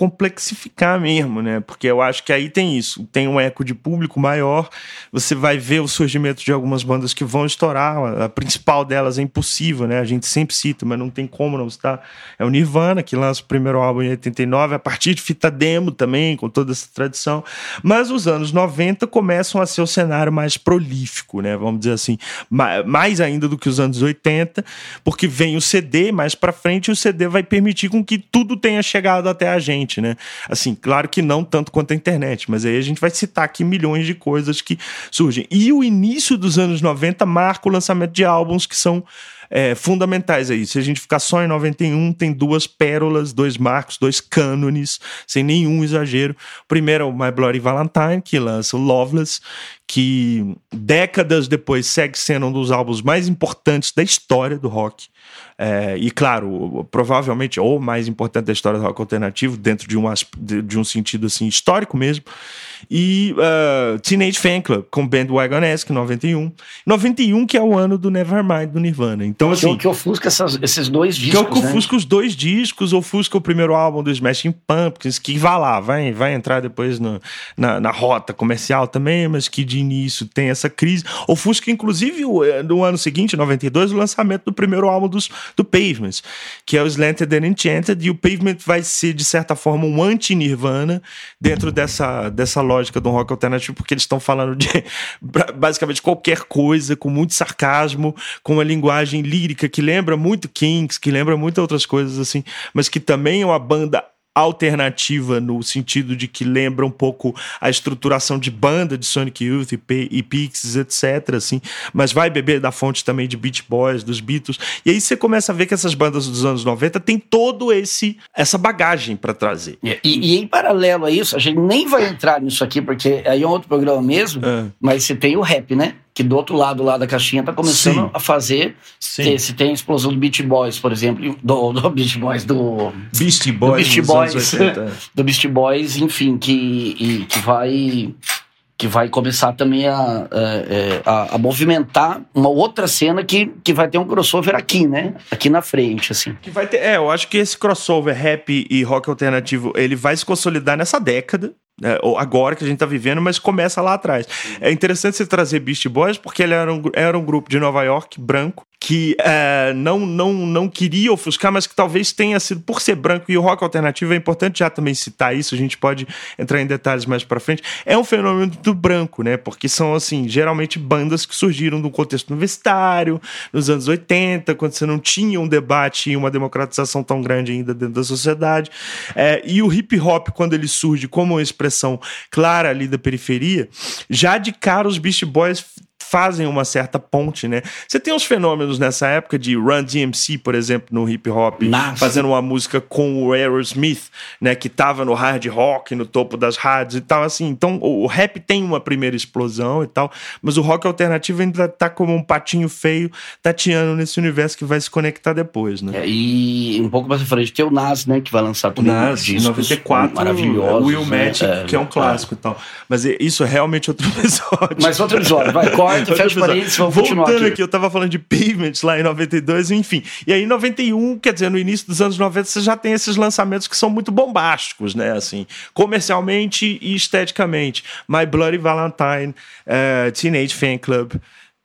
complexificar mesmo, né? Porque eu acho que aí tem isso, tem um eco de público maior, você vai ver o surgimento de algumas bandas que vão estourar, a principal delas é impossível, né? A gente sempre cita, mas não tem como não citar, é o Nirvana, que lança o primeiro álbum em 89, a partir de fita demo também, com toda essa tradição, mas os anos 90 começam a ser o cenário mais prolífico, né? Vamos dizer assim, mais ainda do que os anos 80, porque vem o CD mais para frente e o CD vai permitir com que tudo tenha chegado até a gente, né? Assim, claro que não tanto quanto a internet, mas aí a gente vai citar aqui milhões de coisas que surgem. E o início dos anos 90 marca o lançamento de álbuns que são é, fundamentais aí. Se a gente ficar só em 91, tem duas pérolas, dois marcos, dois cânones, sem nenhum exagero. O primeiro é o My Bloody Valentine, que lança o Loveless, que décadas depois segue sendo um dos álbuns mais importantes da história do rock. É, e claro, provavelmente o mais importante da história do rock alternativo, dentro de um, de um sentido assim histórico mesmo. E uh, Teenage Fan Club, com Bandwagon-esque, 91. 91 que é o ano do Nevermind, do Nirvana. Então, assim... Que, ofusca essas, esses dois discos, Que ofusca né? os dois discos, ofusca o primeiro álbum do Smashing Pumpkins, que vai lá, vai, vai entrar depois no, na, na rota comercial também, mas que de início tem essa crise. Ofusca, inclusive, no ano seguinte, 92, o lançamento do primeiro álbum dos do Pavement, que é o Slanted and Enchanted, e o Pavement vai ser, de certa forma, um anti-Nirvana dentro dessa, dessa lógica do rock alternativo, porque eles estão falando de basicamente qualquer coisa, com muito sarcasmo, com uma linguagem lírica que lembra muito Kings, que lembra muito outras coisas assim, mas que também é uma banda alternativa no sentido de que lembra um pouco a estruturação de banda de Sonic Youth e, P e Pixies, etc, assim, mas vai beber da fonte também de Beach Boys, dos Beatles. E aí você começa a ver que essas bandas dos anos 90 tem todo esse essa bagagem para trazer. E, e, em paralelo a isso, a gente nem vai entrar nisso aqui porque aí é um outro programa mesmo, é. mas você tem o rap, né? Que do outro lado lá da caixinha tá começando Sim. a fazer. Se, se, tem a explosão do Beach Boys, por exemplo, do, do Beach Boys, do. Beast Boys. Do Beast Boys, do Beast Boys, enfim, que, e, que vai que vai começar também a, a, a, movimentar uma outra cena que, que vai ter um crossover aqui, né? Aqui na frente, assim. Que vai ter, é, eu acho que esse crossover rap e rock alternativo, ele vai se consolidar nessa década, é, agora que a gente tá vivendo, mas começa lá atrás. É interessante você trazer Beast Boys, porque ele era um, era um grupo de Nova York, branco, que é, não, não, não queria ofuscar, mas que talvez tenha sido, por ser branco e o rock alternativo, é importante já também citar isso, a gente pode entrar em detalhes mais para frente, é um fenômeno do branco, né? Porque são, assim, geralmente bandas que surgiram no contexto universitário, nos anos 80, quando você não tinha um debate e uma democratização tão grande ainda dentro da sociedade. É, e o hip hop, quando ele surge como uma expressão clara ali da periferia, já de cara os Beast Boys fazem uma certa ponte, né? Você tem uns fenômenos nessa época de Run DMC, por exemplo, no hip hop, Nossa. fazendo uma música com o Aerosmith, né, que tava no hard rock, no topo das rádios e tal, assim. Então, o rap tem uma primeira explosão e tal, mas o rock alternativo ainda tá como um patinho feio tateando nesse universo que vai se conectar depois, né? É, e um pouco mais à frente tem o Nas, né, que vai lançar também Nas, discos 94, maravilhoso, Will né? Magic, é, que é um clássico é. e tal. Mas isso é realmente outro episódio. Mas outro episódio, vai, corta certo, fecha parênteses, vamos Voltando continuar aqui. aqui. eu tava falando de Pavement lá em 92, enfim. E aí em 91, quer dizer, no início dos anos 90, você já tem esses lançamentos que são muito bombásticos, né? Assim, comercialmente e esteticamente. My Bloody Valentine, uh, Teenage Fan Club,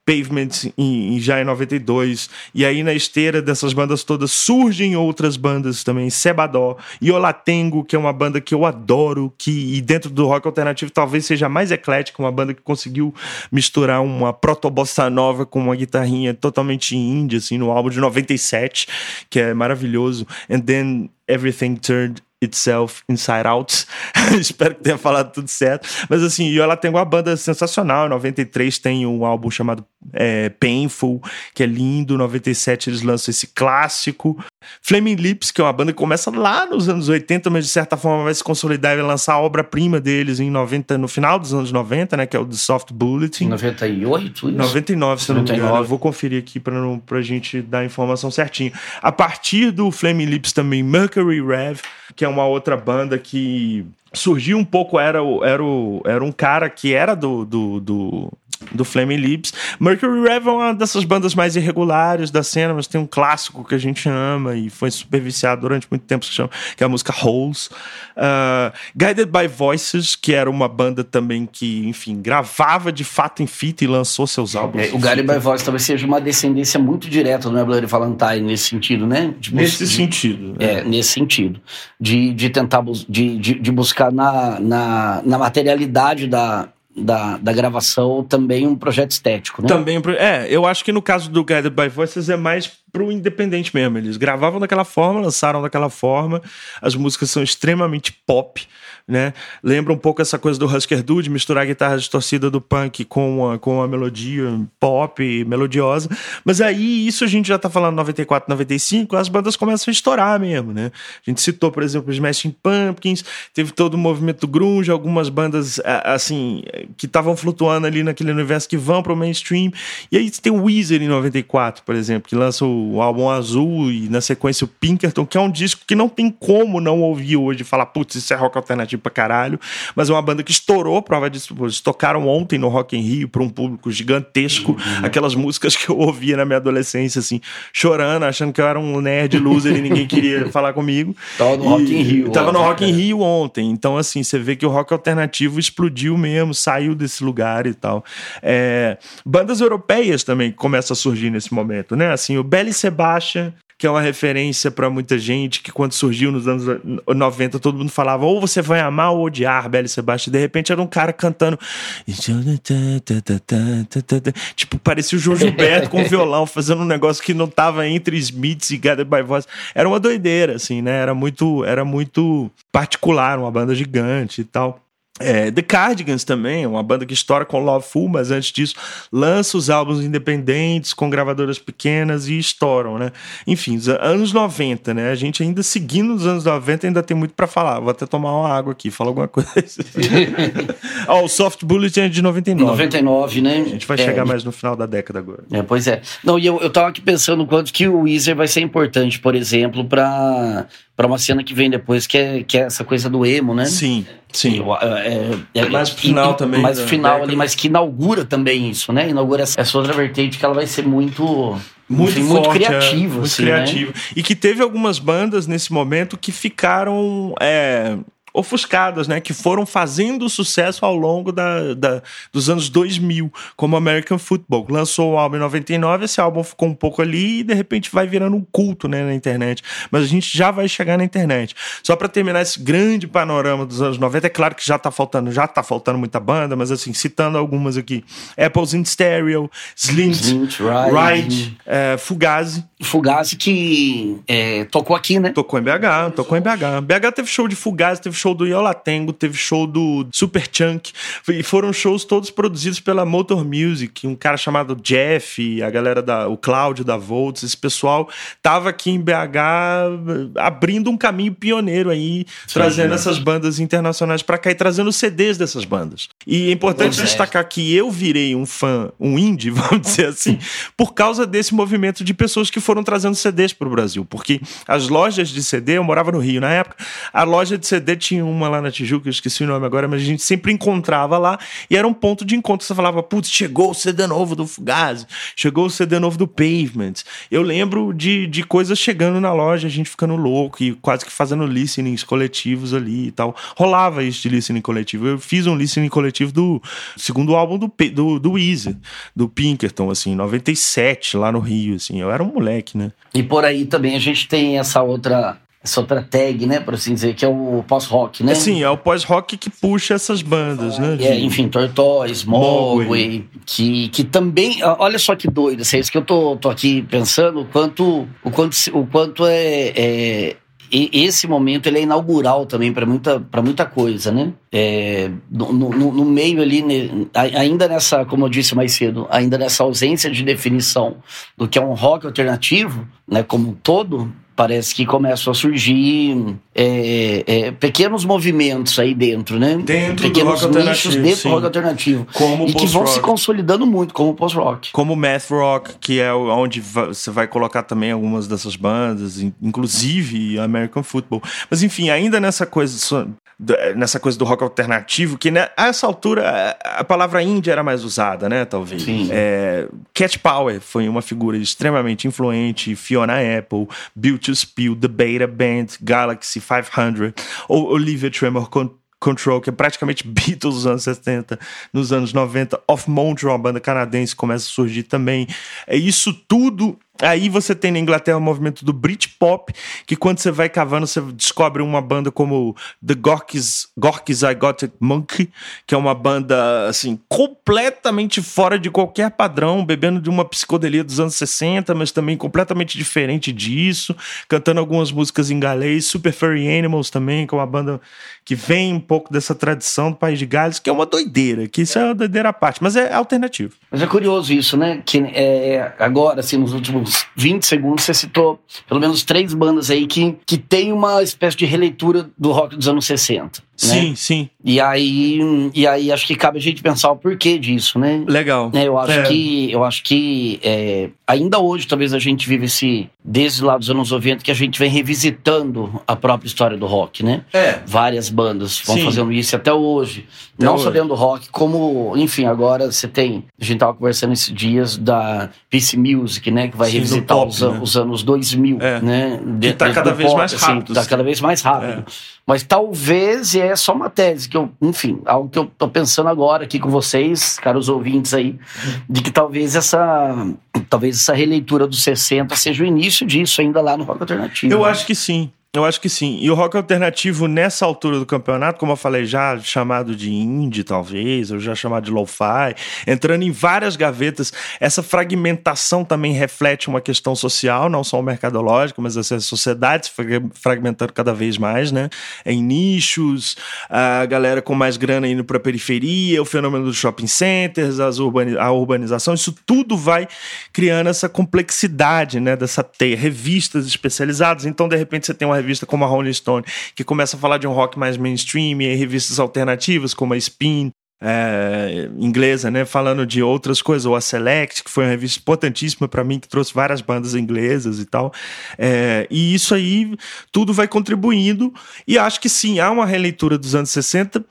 Pavement em, em, já em 92. E aí na esteira dessas bandas todas surgem outras bandas também, Sebadó e Olatengo, que é uma banda que eu adoro, que e dentro do rock alternativo talvez seja mais eclética, uma banda que conseguiu misturar uma proto-bossa nova com uma guitarrinha totalmente indie, assim, no álbum de 97, que é maravilhoso. And then everything turned Itself, Inside Out. Espero que tenha falado tudo certo. Mas assim, e ela tem uma banda sensacional. Em 93 tem um álbum chamado é, Painful, que é lindo. Em 97 eles lançam esse clássico. Flaming Lips, que é uma banda que começa lá nos anos 80, mas de certa forma vai se consolidar e vai lançar a obra-prima deles em 90, no final dos anos 90, né? Que é o The Soft Bulletin. 98? Isso? 99, se 99. não me engano. Eu vou conferir aqui pra, não, pra gente dar a informação certinho. A partir do Flaming Lips também, Mercury Rev, que é uma outra banda que surgiu um pouco, era, era, era um cara que era do, do, do do Flaming Lips. Mercury Rev é uma dessas bandas mais irregulares da cena, mas tem um clássico que a gente ama e foi super viciado durante muito tempo, que, chama, que é a música Holes. Uh, Guided by Voices, que era uma banda também que, enfim, gravava de fato em fita e lançou seus álbuns. É, o Guided by Voices talvez seja uma descendência muito direta do Bloody Valentine nesse sentido, né? Nesse de, sentido. É, é, nesse sentido. De, de tentar de, de, de buscar na, na, na materialidade da, da, da gravação também um projeto estético, né? Também, é, eu acho que no caso do Guided by Voices é mais pro independente mesmo. Eles gravavam daquela forma, lançaram daquela forma. As músicas são extremamente pop, né? Lembra um pouco essa coisa do Husker Du, de misturar a guitarra distorcida do punk com a, com a melodia pop, melodiosa. Mas aí, isso a gente já tá falando 94, 95, as bandas começam a estourar mesmo, né? A gente citou, por exemplo, Smashing Pumpkins, teve todo o movimento grunge, algumas bandas, assim, que estavam flutuando ali naquele universo que vão pro mainstream. E aí tem o Weezer em 94, por exemplo, que lança o o álbum azul e na sequência o Pinkerton, que é um disco que não tem como não ouvir hoje e falar, putz, isso é rock alternativo pra caralho, mas é uma banda que estourou, prova disso, eles tocaram ontem no Rock in Rio para um público gigantesco, uhum. aquelas músicas que eu ouvia na minha adolescência, assim, chorando, achando que eu era um nerd loser e ninguém queria falar comigo. Tava no e, Rock in Rio. Tava no Rock in Rio ontem, então assim, você vê que o rock alternativo explodiu mesmo, saiu desse lugar e tal. É, bandas europeias também começam a surgir nesse momento, né? Assim, o Belly Sebastian, que é uma referência para muita gente, que quando surgiu nos anos 90, todo mundo falava ou você vai amar ou odiar Bela Sebastião. De repente era um cara cantando. Tipo, parecia o João Gilberto com violão, fazendo um negócio que não tava entre Smiths e Gathered by Voice. Era uma doideira, assim, né? Era muito, era muito particular, uma banda gigante e tal. É, The Cardigans também, uma banda que estoura com Love Full, mas antes disso lança os álbuns independentes com gravadoras pequenas e estouram, né? Enfim, anos 90, né? A gente ainda seguindo os anos 90 ainda tem muito para falar. Vou até tomar uma água aqui, fala alguma coisa. Ó, o Soft Bullet é de 99. 99, né? A gente vai é, chegar mais no final da década agora. É, pois é. Não, e eu, eu tava aqui pensando quanto que o Weezer vai ser importante, por exemplo, para para uma cena que vem depois, que é, que é essa coisa do emo, né? Sim, sim. É, é, é mais pro final e, também. Mais pro final ali, mas que inaugura também isso, né? Inaugura essa, essa outra vertente que ela vai ser muito muito, muito forte, criativo, é, muito assim, criativo. Né? E que teve algumas bandas nesse momento que ficaram é, ofuscadas, né? Que foram fazendo sucesso ao longo da, da, dos anos 2000, como American Football. Lançou o álbum em 99, esse álbum ficou um pouco ali e de repente vai virando um culto né, na internet. Mas a gente já vai chegar na internet. Só para terminar esse grande panorama dos anos 90, é claro que já tá faltando, já tá faltando muita banda, mas assim, citando algumas aqui: Apples in Stereo, Slint, Slint Ride, é, Fugazi. Fugazi que é, tocou aqui, né? Tocou em BH, tocou em BH. BH teve show de Fugazi, teve show do Yolatengo, teve show do Super Chunk, e foram shows todos produzidos pela Motor Music, um cara chamado Jeff, a galera da, o Cláudio da Volts, esse pessoal tava aqui em BH abrindo um caminho pioneiro aí, Sim, trazendo é. essas bandas internacionais para cá e trazendo CDs dessas bandas. E é importante destacar que eu virei um fã, um indie, vamos dizer assim, por causa desse movimento de pessoas que foram trazendo CDs para o Brasil, porque as lojas de CD, eu morava no Rio na época, a loja de CD tinha uma lá na Tijuca, eu esqueci o nome agora, mas a gente sempre encontrava lá e era um ponto de encontro. Você falava, putz, chegou o CD novo do Fugazi, chegou o CD novo do Pavement. Eu lembro de, de coisas chegando na loja, a gente ficando louco e quase que fazendo listenings coletivos ali e tal. Rolava isso de listening coletivo. Eu fiz um listening coletivo do segundo álbum do, do, do Easy, do Pinkerton, assim, 97, lá no Rio, assim. Eu era um moleque, né? E por aí também a gente tem essa outra essa outra tag, né, por assim dizer, que é o pós-rock, né? É, sim, é o pós-rock que puxa essas bandas, né? É, enfim, Tortoise, Mogwai, que, que também, olha só que doido, assim, é isso que eu tô, tô aqui pensando, o quanto, o quanto, o quanto é, é esse momento ele é inaugural também para muita, muita coisa, né? É, no, no, no, meio ali, né, ainda nessa, como eu disse mais cedo, ainda nessa ausência de definição do que é um rock alternativo, né, como um todo, parece que começam a surgir é, é, pequenos movimentos aí dentro, né? Dentro pequenos do rock nichos dentro sim. do rock alternativo. Como e que vão se consolidando muito como post-rock. Como math rock, que é onde você vai colocar também algumas dessas bandas, inclusive American Football. Mas enfim, ainda nessa coisa nessa coisa do rock alternativo, que né, a essa altura a palavra indie era mais usada, né? Talvez. Sim. É, Cat Power foi uma figura extremamente influente, Fiona Apple, Bill to Spill, The Beta Band, Galaxy 500, ou Olivia Tremor Control, que é praticamente Beatles dos anos 70, nos anos 90, Off Montreal, uma banda canadense, começa a surgir também. É isso tudo Aí você tem na Inglaterra o movimento do Britpop, que quando você vai cavando, você descobre uma banda como The Gorky's, Gorky's I Got It Monkey, que é uma banda, assim, completamente fora de qualquer padrão, bebendo de uma psicodelia dos anos 60, mas também completamente diferente disso, cantando algumas músicas em galês, Super Furry Animals também, que é uma banda que vem um pouco dessa tradição do País de Gales, que é uma doideira, que isso é uma doideira à parte, mas é alternativo. Mas é curioso isso, né? Que é, agora, assim, nos últimos uns 20 segundos, você citou pelo menos três bandas aí que, que tem uma espécie de releitura do rock dos anos 60. Sim, né? sim. E aí, e aí acho que cabe a gente pensar o porquê disso, né? Legal. É, eu acho é. que, eu acho que é, ainda hoje talvez a gente vive esse desde lá dos anos 90 que a gente vem revisitando a própria história do rock, né? É. Várias bandas vão Sim. fazendo isso até hoje. Até Não hoje. só dentro do rock, como, enfim, agora você tem, a gente tava conversando esses dias da PC Music, né, que vai Sim. revisitar top, os, né? os, anos 2000, é. né? De, que tá cada vez pop, mais assim, rápido. Tá cada vez mais rápido. Mas talvez, e é só uma tese que eu, enfim, algo que eu tô pensando agora aqui com vocês, caros ouvintes aí, de que talvez essa, talvez essa releitura dos 60 seja o início disso ainda lá no rock alternativo. Eu né? acho que sim. Eu acho que sim. E o rock alternativo, nessa altura do campeonato, como eu falei, já chamado de indie, talvez, ou já chamado de lo-fi, entrando em várias gavetas. Essa fragmentação também reflete uma questão social, não só mercadológica, mas essa sociedade se fragmentando cada vez mais, né? Em nichos, a galera com mais grana indo para a periferia, o fenômeno dos shopping centers, urbani a urbanização, isso tudo vai criando essa complexidade, né? Dessa teia, revistas especializadas. Então, de repente, você tem uma revista como a Rolling Stone, que começa a falar de um rock mais mainstream, e revistas alternativas como a Spin, é, inglesa, né, falando de outras coisas, ou a Select, que foi uma revista importantíssima para mim, que trouxe várias bandas inglesas e tal. É, e isso aí tudo vai contribuindo, e acho que sim, há uma releitura dos anos 60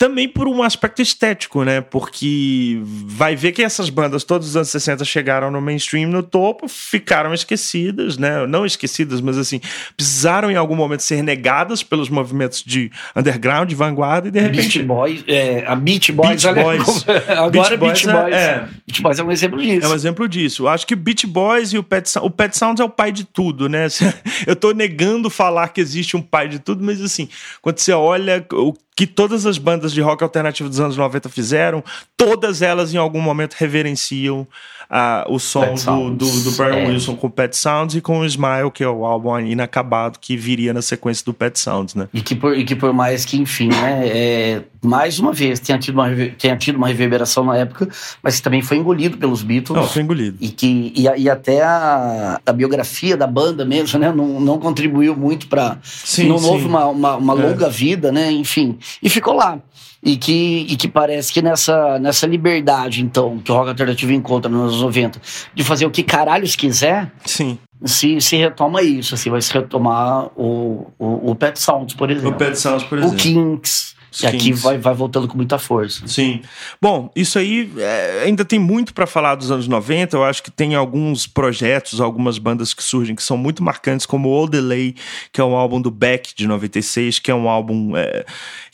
também por um aspecto estético, né? Porque vai ver que essas bandas todos os anos 60 chegaram no mainstream no topo, ficaram esquecidas, né? Não esquecidas, mas assim, precisaram em algum momento ser negadas pelos movimentos de underground, de vanguarda e de repente. Beach Boys, é, a Beach Boys, Beach Boys. agora Beach Boys, Beach Boys. É, é, Beach Boys é um exemplo disso. É um exemplo disso. Acho que Beach Boys e o Pet Sounds, o Pet Sounds é o pai de tudo, né? Eu tô negando falar que existe um pai de tudo, mas assim, quando você olha o que todas as bandas de rock alternativo dos anos 90 fizeram, todas elas em algum momento reverenciam uh, o som do, do, do, Brian é. Wilson com o Pet Sounds e com o Smile, que é o álbum inacabado que viria na sequência do Pet Sounds, né? E que por, e que por mais que, enfim, né, é, mais uma vez tenha tido uma, tenha tido uma reverberação na época, mas que também foi engolido pelos Beatles. Não, foi engolido. E, que, e, e até a, a biografia da banda mesmo, né, não, não contribuiu muito para. Não sim. houve uma, uma, uma é. longa vida, né, enfim. E ficou lá e que, e que parece que nessa, nessa liberdade, então, que o rock alternativo encontra nos anos 90, de fazer o que caralhos quiser, Sim. Se, se retoma isso, assim, vai se retomar o, o, o Pet Sounds, por exemplo. O Pet Sounds, por exemplo. O Kinks. E aqui vai, vai voltando com muita força. Sim. Bom, isso aí é, ainda tem muito para falar dos anos 90. Eu acho que tem alguns projetos, algumas bandas que surgem que são muito marcantes, como o Delay, que é um álbum do Beck de 96, que é um álbum. É,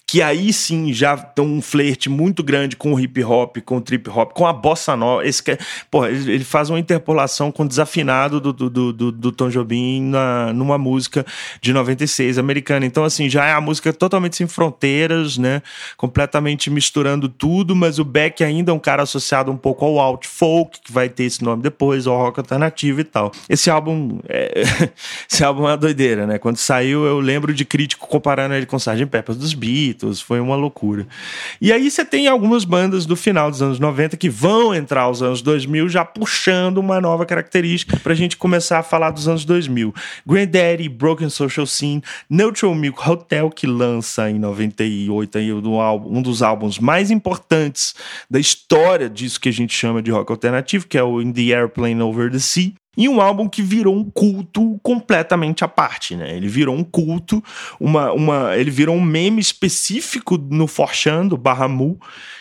que aí sim já tem um flerte muito grande com o hip hop, com o trip hop, com a bossa nova. Esse que, porra, ele, faz uma interpolação com o desafinado do, do, do, do Tom Jobim na, numa música de 96 americana. Então, assim, já é a música totalmente sem fronteiras, né? Completamente misturando tudo, mas o Beck ainda é um cara associado um pouco ao alt folk, que vai ter esse nome depois, ao rock alternativo e tal. Esse álbum é, esse álbum é uma doideira, né? Quando saiu, eu lembro de crítico comparando ele com Sgt. Peppers dos Beats Foi uma loucura. E aí você tem algumas bandas do final dos anos 90 que vão entrar aos anos 2000 já puxando uma nova característica para a gente começar a falar dos anos 2000. Granddaddy, Broken Social Scene, Neutral Milk Hotel, que lança em 98 aí um dos álbuns mais importantes da história disso que a gente chama de rock alternativo, que é o In the Airplane Over the Sea e um álbum que virou um culto completamente à parte, né? Ele virou um culto, uma, uma, ele virou um meme específico no Forchan, do Barramu,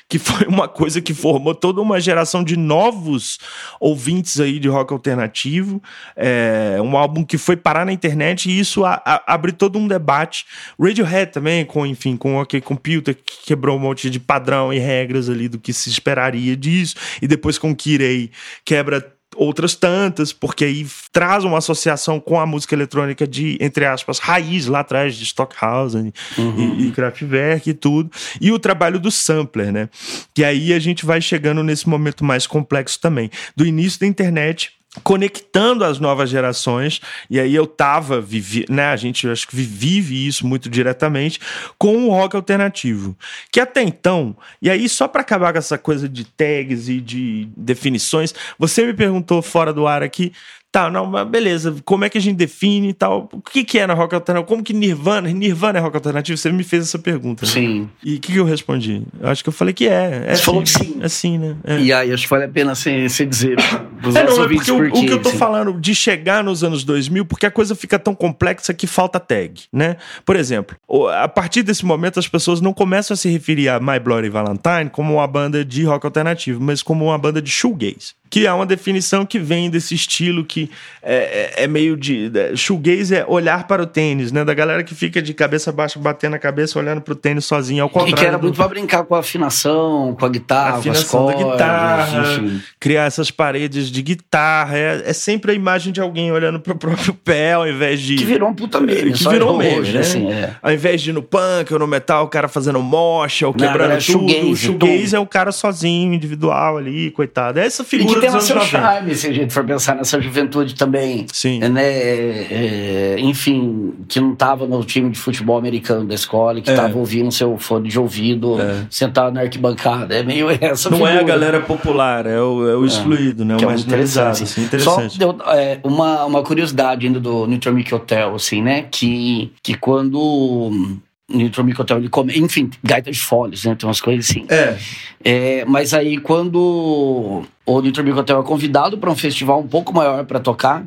que foi uma coisa que formou toda uma geração de novos ouvintes aí de rock alternativo. É, um álbum que foi parar na internet e isso a, a, abre todo um debate. Radiohead também, com, enfim, com o OK Computer, que quebrou um monte de padrão e regras ali do que se esperaria disso. E depois com Kirei quebra outras tantas, porque aí traz uma associação com a música eletrônica de, entre aspas, raiz lá atrás de Stockhausen uhum. e, e Kraftwerk e tudo. E o trabalho do sampler, né? Que aí a gente vai chegando nesse momento mais complexo também. Do início da internet conectando as novas gerações, e aí eu tava, vivi, né, a gente acho que vive isso muito diretamente com o rock alternativo, que até então, e aí só para acabar com essa coisa de tags e de definições, você me perguntou fora do ar aqui, Tá, não, mas beleza. Como é que a gente define e tal? O que, que é na rock alternativo? Como que Nirvana? Nirvana é rock alternativo? Você me fez essa pergunta. Né? Sim. E o que, que, eu respondi? Eu acho que eu falei que é. é você assim, falou que sim. É sim, né? É. E aí, acho que vale a pena você, você dizer. É, não, é porque, o, o, que eu tô assim. falando de chegar nos anos 2000, porque a coisa fica tão complexa que falta tag, né? Por exemplo, a partir desse momento as pessoas não começam a se referir a My Bloody Valentine como uma banda de rock alternativo, mas como uma banda de shoegaze. Que é uma definição que vem desse estilo que é, é, é meio de. É, shoegaze é olhar para o tênis, né? Da galera que fica de cabeça baixa, batendo a cabeça, olhando para o tênis sozinho, ao contrário. E que era muito do... para brincar com a afinação, com a guitarra, a afinação com as cordas, da guitarra, enfim. criar essas paredes de guitarra. É, é sempre a imagem de alguém olhando para o próprio pé, ao invés de. Que virou um puta meme. Que virou meme, hoje, né? Assim, é. Ao invés de ir no punk ou no metal, o cara fazendo mocha ou quebrando Não, tudo. Shoegaze, o shoegaze é o cara sozinho, individual ali, coitado. É essa figura tem o seu charme, se a gente for pensar nessa juventude também. Sim. Né? É, enfim, que não estava no time de futebol americano da escola, que estava é. ouvindo seu fone de ouvido, é. sentado na arquibancada. É meio essa Não figura. é a galera popular, é o, é o é. excluído, né? O é mais interessante. Assim, interessante. Só deu, é, uma, uma curiosidade ainda do Nitromic Hotel, assim, né? Que, que quando Nitromic Hotel, ele come, enfim, gaita de folhas, né? Tem umas coisas assim. É. é mas aí, quando o Nitromic Hotel é convidado para um festival um pouco maior para tocar,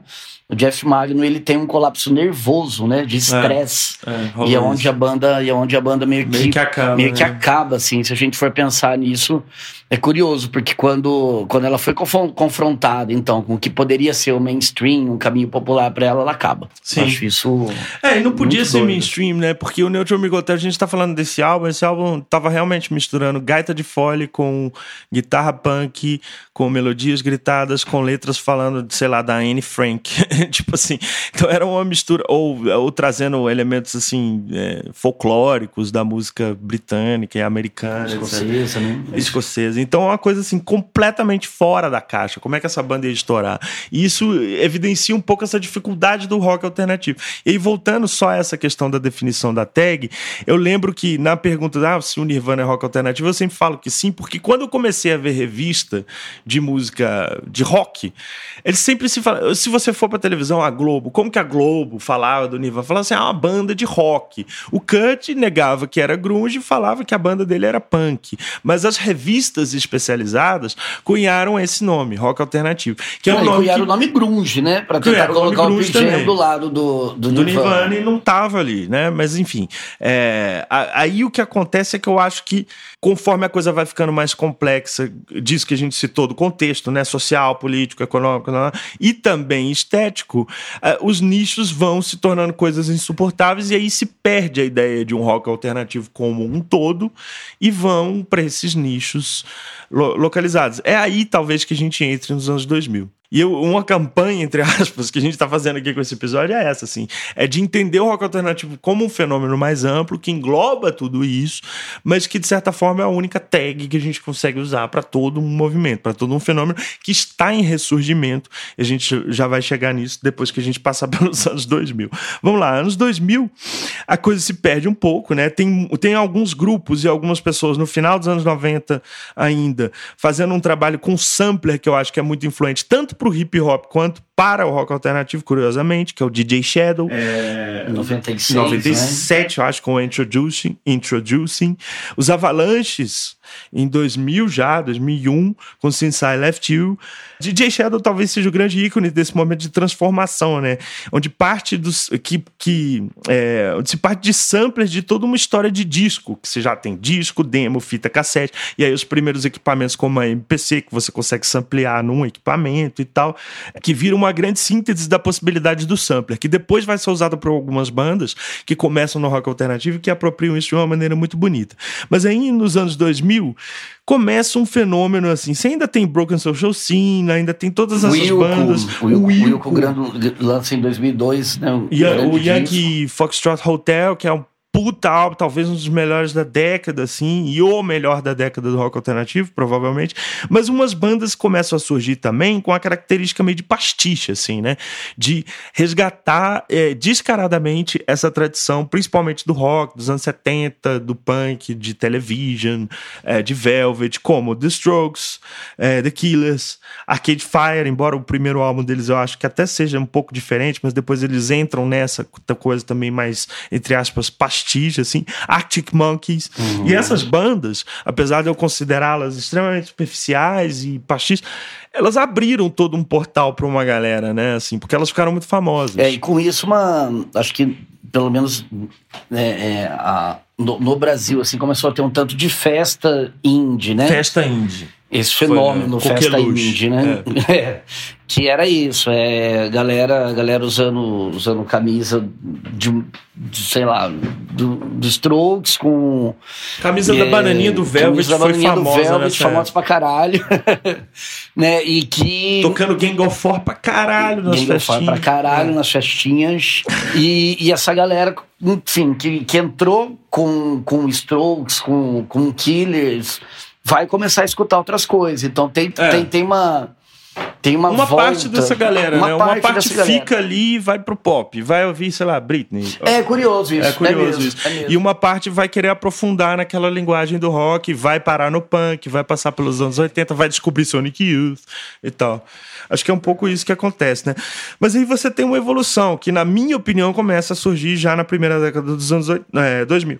o Jeff Magno ele tem um colapso nervoso, né, de estresse. É, é, e é onde a banda, e é onde a banda meio que, meio que acaba, meio né? que acaba assim, se a gente for pensar nisso, é curioso, porque quando, quando ela foi confrontada, então, com o que poderia ser o mainstream, um caminho popular para ela, ela acaba. Sim. Acho isso. É, e não podia ser doido. mainstream, né? Porque o Neutral Migotel, a gente tá falando desse álbum, esse álbum tava realmente misturando gaita de fole com guitarra punk, com melodias gritadas, com letras falando, sei lá, da Anne Frank. tipo assim. Então era uma mistura, ou, ou trazendo elementos assim, é, folclóricos da música britânica e americana. Escocesa, né? Escocesa. Então é uma coisa assim completamente fora da caixa. Como é que essa banda ia estourar? E isso evidencia um pouco essa dificuldade do rock alternativo. E aí, voltando só a essa questão da definição da tag, eu lembro que na pergunta ah, se o Nirvana é rock alternativo, eu sempre falo que sim, porque quando eu comecei a ver revista de música de rock, eles sempre se falam. Se você for pra televisão, a Globo, como que a Globo falava do Nirvana? Falava assim, ah, uma banda de rock. O Kurt negava que era grunge e falava que a banda dele era punk. Mas as revistas especializadas cunharam esse nome, rock alternativo. Que é um nome cunharam que... o nome grunge, né? Para tentar colocar o, o Pearl do lado do, do, do Nirvana. Nirvana e não tava ali, né? Mas enfim, é... aí o que acontece é que eu acho que conforme a coisa vai ficando mais complexa, disso que a gente citou, do contexto, né? Social, político, econômico, e também estético, uh, os nichos vão se tornando coisas insuportáveis e aí se perde a ideia de um rock alternativo como um todo e vão para esses nichos lo localizados. É aí, talvez, que a gente entre nos anos 2000. E eu, uma campanha, entre aspas, que a gente está fazendo aqui com esse episódio é essa, assim. É de entender o rock alternativo como um fenômeno mais amplo, que engloba tudo isso, mas que, de certa forma, é a única tag que a gente consegue usar para todo um movimento, para todo um fenômeno que está em ressurgimento. A gente já vai chegar nisso depois que a gente passar pelos anos 2000. Vamos lá, anos 2000, a coisa se perde um pouco, né? Tem, tem alguns grupos e algumas pessoas no final dos anos 90 ainda fazendo um trabalho com sampler que eu acho que é muito influente, tanto para o hip hop quanto para o rock alternativo, curiosamente, que é o DJ Shadow. É... 96. 97, né? eu acho, com o Introducing, Introducing. Os Avalanches, em 2000 já, 2001, com Since I Left You. DJ Shadow talvez seja o grande ícone desse momento de transformação, né? Onde parte dos. que, que é, onde se parte de samplers de toda uma história de disco, que você já tem disco, demo, fita cassete, e aí os primeiros equipamentos como a MPC, que você consegue samplear num equipamento e tal, que vira uma grande síntese da possibilidade do sampler, que depois vai ser usada por algumas bandas que começam no rock alternativo e que apropriam isso de uma maneira muito bonita. Mas aí nos anos 2000 começa um fenômeno assim. Você ainda tem Broken Social Scene, ainda tem todas essas Wilco, bandas. O Wilco, Wilco, Wilco lança em 2002, né? O, o Yankee Foxtrot Hotel, que é um puta álbum, talvez um dos melhores da década, assim, e o melhor da década do rock alternativo, provavelmente. Mas umas bandas começam a surgir também com a característica meio de pastiche, assim, né? De resgatar é, descaradamente essa tradição, principalmente do rock dos anos 70, do punk, de television, é, de Velvet, como The Strokes, é, The Killers, Arcade Fire, embora o primeiro álbum deles eu acho que até seja um pouco diferente, mas depois eles entram nessa coisa também mais, entre aspas, pastiche pastiche, assim, Arctic Monkeys. Uhum. E essas bandas, apesar de eu considerá-las extremamente superficiais e pastiches, elas abriram todo um portal para uma galera, né? Assim, porque elas ficaram muito famosas. É, e com isso, uma. Acho que, pelo menos é, é, a, no, no, Brasil, assim, começou a ter um tanto de festa indie, né? Festa indie. Esse fenômeno Foi, né? festa indie, né? É. que era isso, é galera, galera usando, usando camisa de, de, sei lá, do, do Strokes com Camisa da é, bananinha do Velvet camisa da foi bananinha do famosa Velvet, nessa famosa pra caralho, né? E que Tocando Gang of Four pra caralho nas Gang festinhas. pra caralho nas festinhas. E, e essa galera, enfim, que, que entrou com, com Strokes, com, com Killers, vai começar a escutar outras coisas. Então tem, É. tem, tem uma. Tem uma, Uma volta, parte dessa galera, né? Uma parte dessa galera. fica ali e vai pro pop. Vai ouvir, sei lá, Britney. É curioso isso. É curioso mesmo, isso. é. E uma parte vai querer aprofundar naquela linguagem do rock, vai parar no punk, vai passar pelos anos 80, vai descobrir Sonic Youth e tal. Acho que é um pouco isso que acontece, né? Mas aí você tem uma evolução que, na minha opinião, começa a surgir já na primeira década dos anos oit- é, 2000.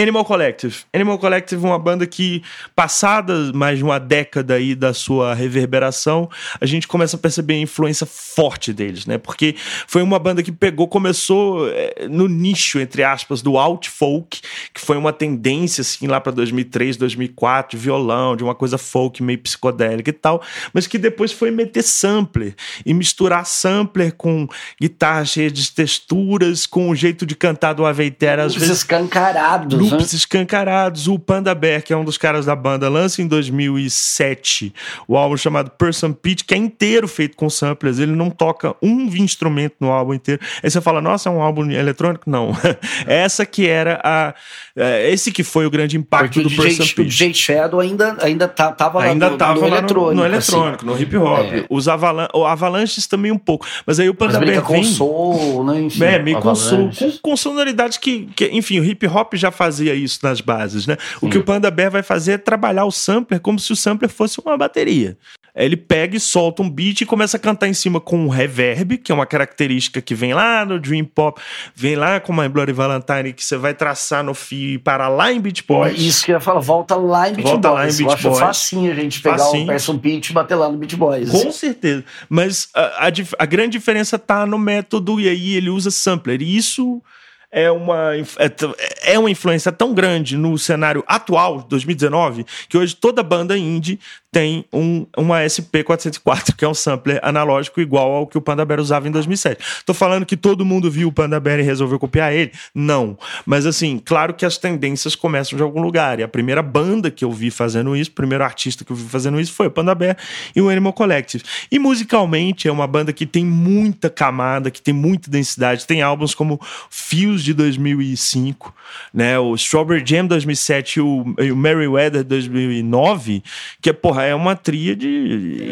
Animal Collective. Animal Collective é uma banda que, passada mais de uma década aí da sua reverberação, a gente começa a perceber a influência forte deles, né? Porque foi uma banda que pegou, começou eh, no nicho, entre aspas, do alt folk, que foi uma tendência, assim, lá para 2003, 2004, de violão, de uma coisa folk meio psicodélica e tal, mas que depois foi meter sampler e misturar sampler com guitarra cheia de texturas, com o jeito de cantar do Aveitera, às vezes escancarados. Né? Loops escancarados. O Panda Bear, que é um dos caras da banda, lança em 2007 o álbum chamado Person Pitch, que é inteiro feito com samplers. Ele não toca um instrumento no álbum inteiro. Aí você fala, nossa, é um álbum eletrônico? Não. Essa que era a. é, Esse que foi o grande impacto Porque o do DJ, Person o Pitch. DJ Shadow ainda, ainda tá, tava lá Ainda no, tava no lá eletrônico. no, no assim. eletrônico, no hip hop. É. Os avalan o Avalanches também um pouco. Mas aí o Panda Bear com vem... soul, né? Enfim, É, meio com, soul, Avalanche. com, com sonoridades que, que, enfim, o hip hop já fazia isso nas bases, né? O que o Panda Bear vai fazer é trabalhar o sampler como se o sampler fosse uma bateria. Ele pega e solta um beat e começa a cantar em cima com um reverb, que é uma característica que vem lá no Dream Pop, vem lá com My Bloody Valentine, que você vai traçar no fio e parar lá em Beat Boys. Isso que eu ia falar, volta lá em Beat Volta lá Boys. em eu Beat acho Boys. facinho a gente pegar Facinho. o Person Pitch e bater lá no Beat Boys. Com certeza. Mas a, a a grande diferença tá no método, e aí ele usa sampler. E isso é uma, é, é uma influência tão grande no cenário atual, 2019, que hoje toda banda indie tem um, uma SP404, que é um sampler analógico igual ao que o Panda Bear usava em 2007. Tô falando que todo mundo viu o Panda Bear e resolveu copiar ele? Não. Mas assim, claro que as tendências começam de algum lugar. E a primeira banda que eu vi fazendo isso, o primeiro artista que eu vi fazendo isso foi o Panda Bear e o Animal Collective. E musicalmente é uma banda que tem muita camada, que tem muita densidade. Tem álbuns como Fios de 2005, né? O Strawberry Jam 2007 e o, e o Merryweather 2009, que é, porra, é uma tríade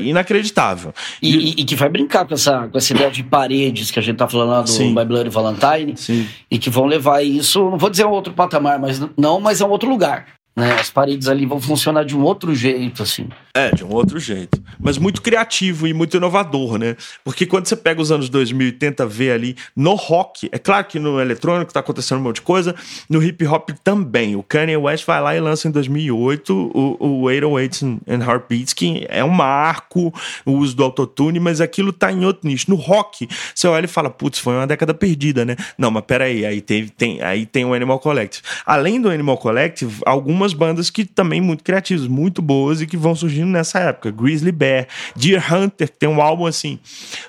inacreditável. E, e- e que vai brincar com essa, com essa ideia de paredes que a gente tá falando lá do Sim. My Bloody Valentine. Sim. E que vão levar isso, não vou dizer a outro patamar, mas não, mas a um outro lugar. Né? As paredes ali vão funcionar de um outro jeito, assim. É, de um outro jeito. Mas muito criativo e muito inovador, né? Porque quando você pega os anos 2000 e tenta ver ali no rock, é claro que no eletrônico tá acontecendo um monte de coisa, no hip hop também. O Kanye West vai lá e lança em 2008 o, o 808s and Heartbeats, que é um marco, o uso do autotune, mas aquilo tá em outro nicho. No rock, você olha e fala, putz, foi uma década perdida, né? Não, mas peraí, aí tem, tem, aí tem o Animal Collective. Além do Animal Collective, algumas bandas que também muito criativas, muito boas e que vão surgindo nessa época. Grizzly Bear, Deer Hunter, que tem um álbum assim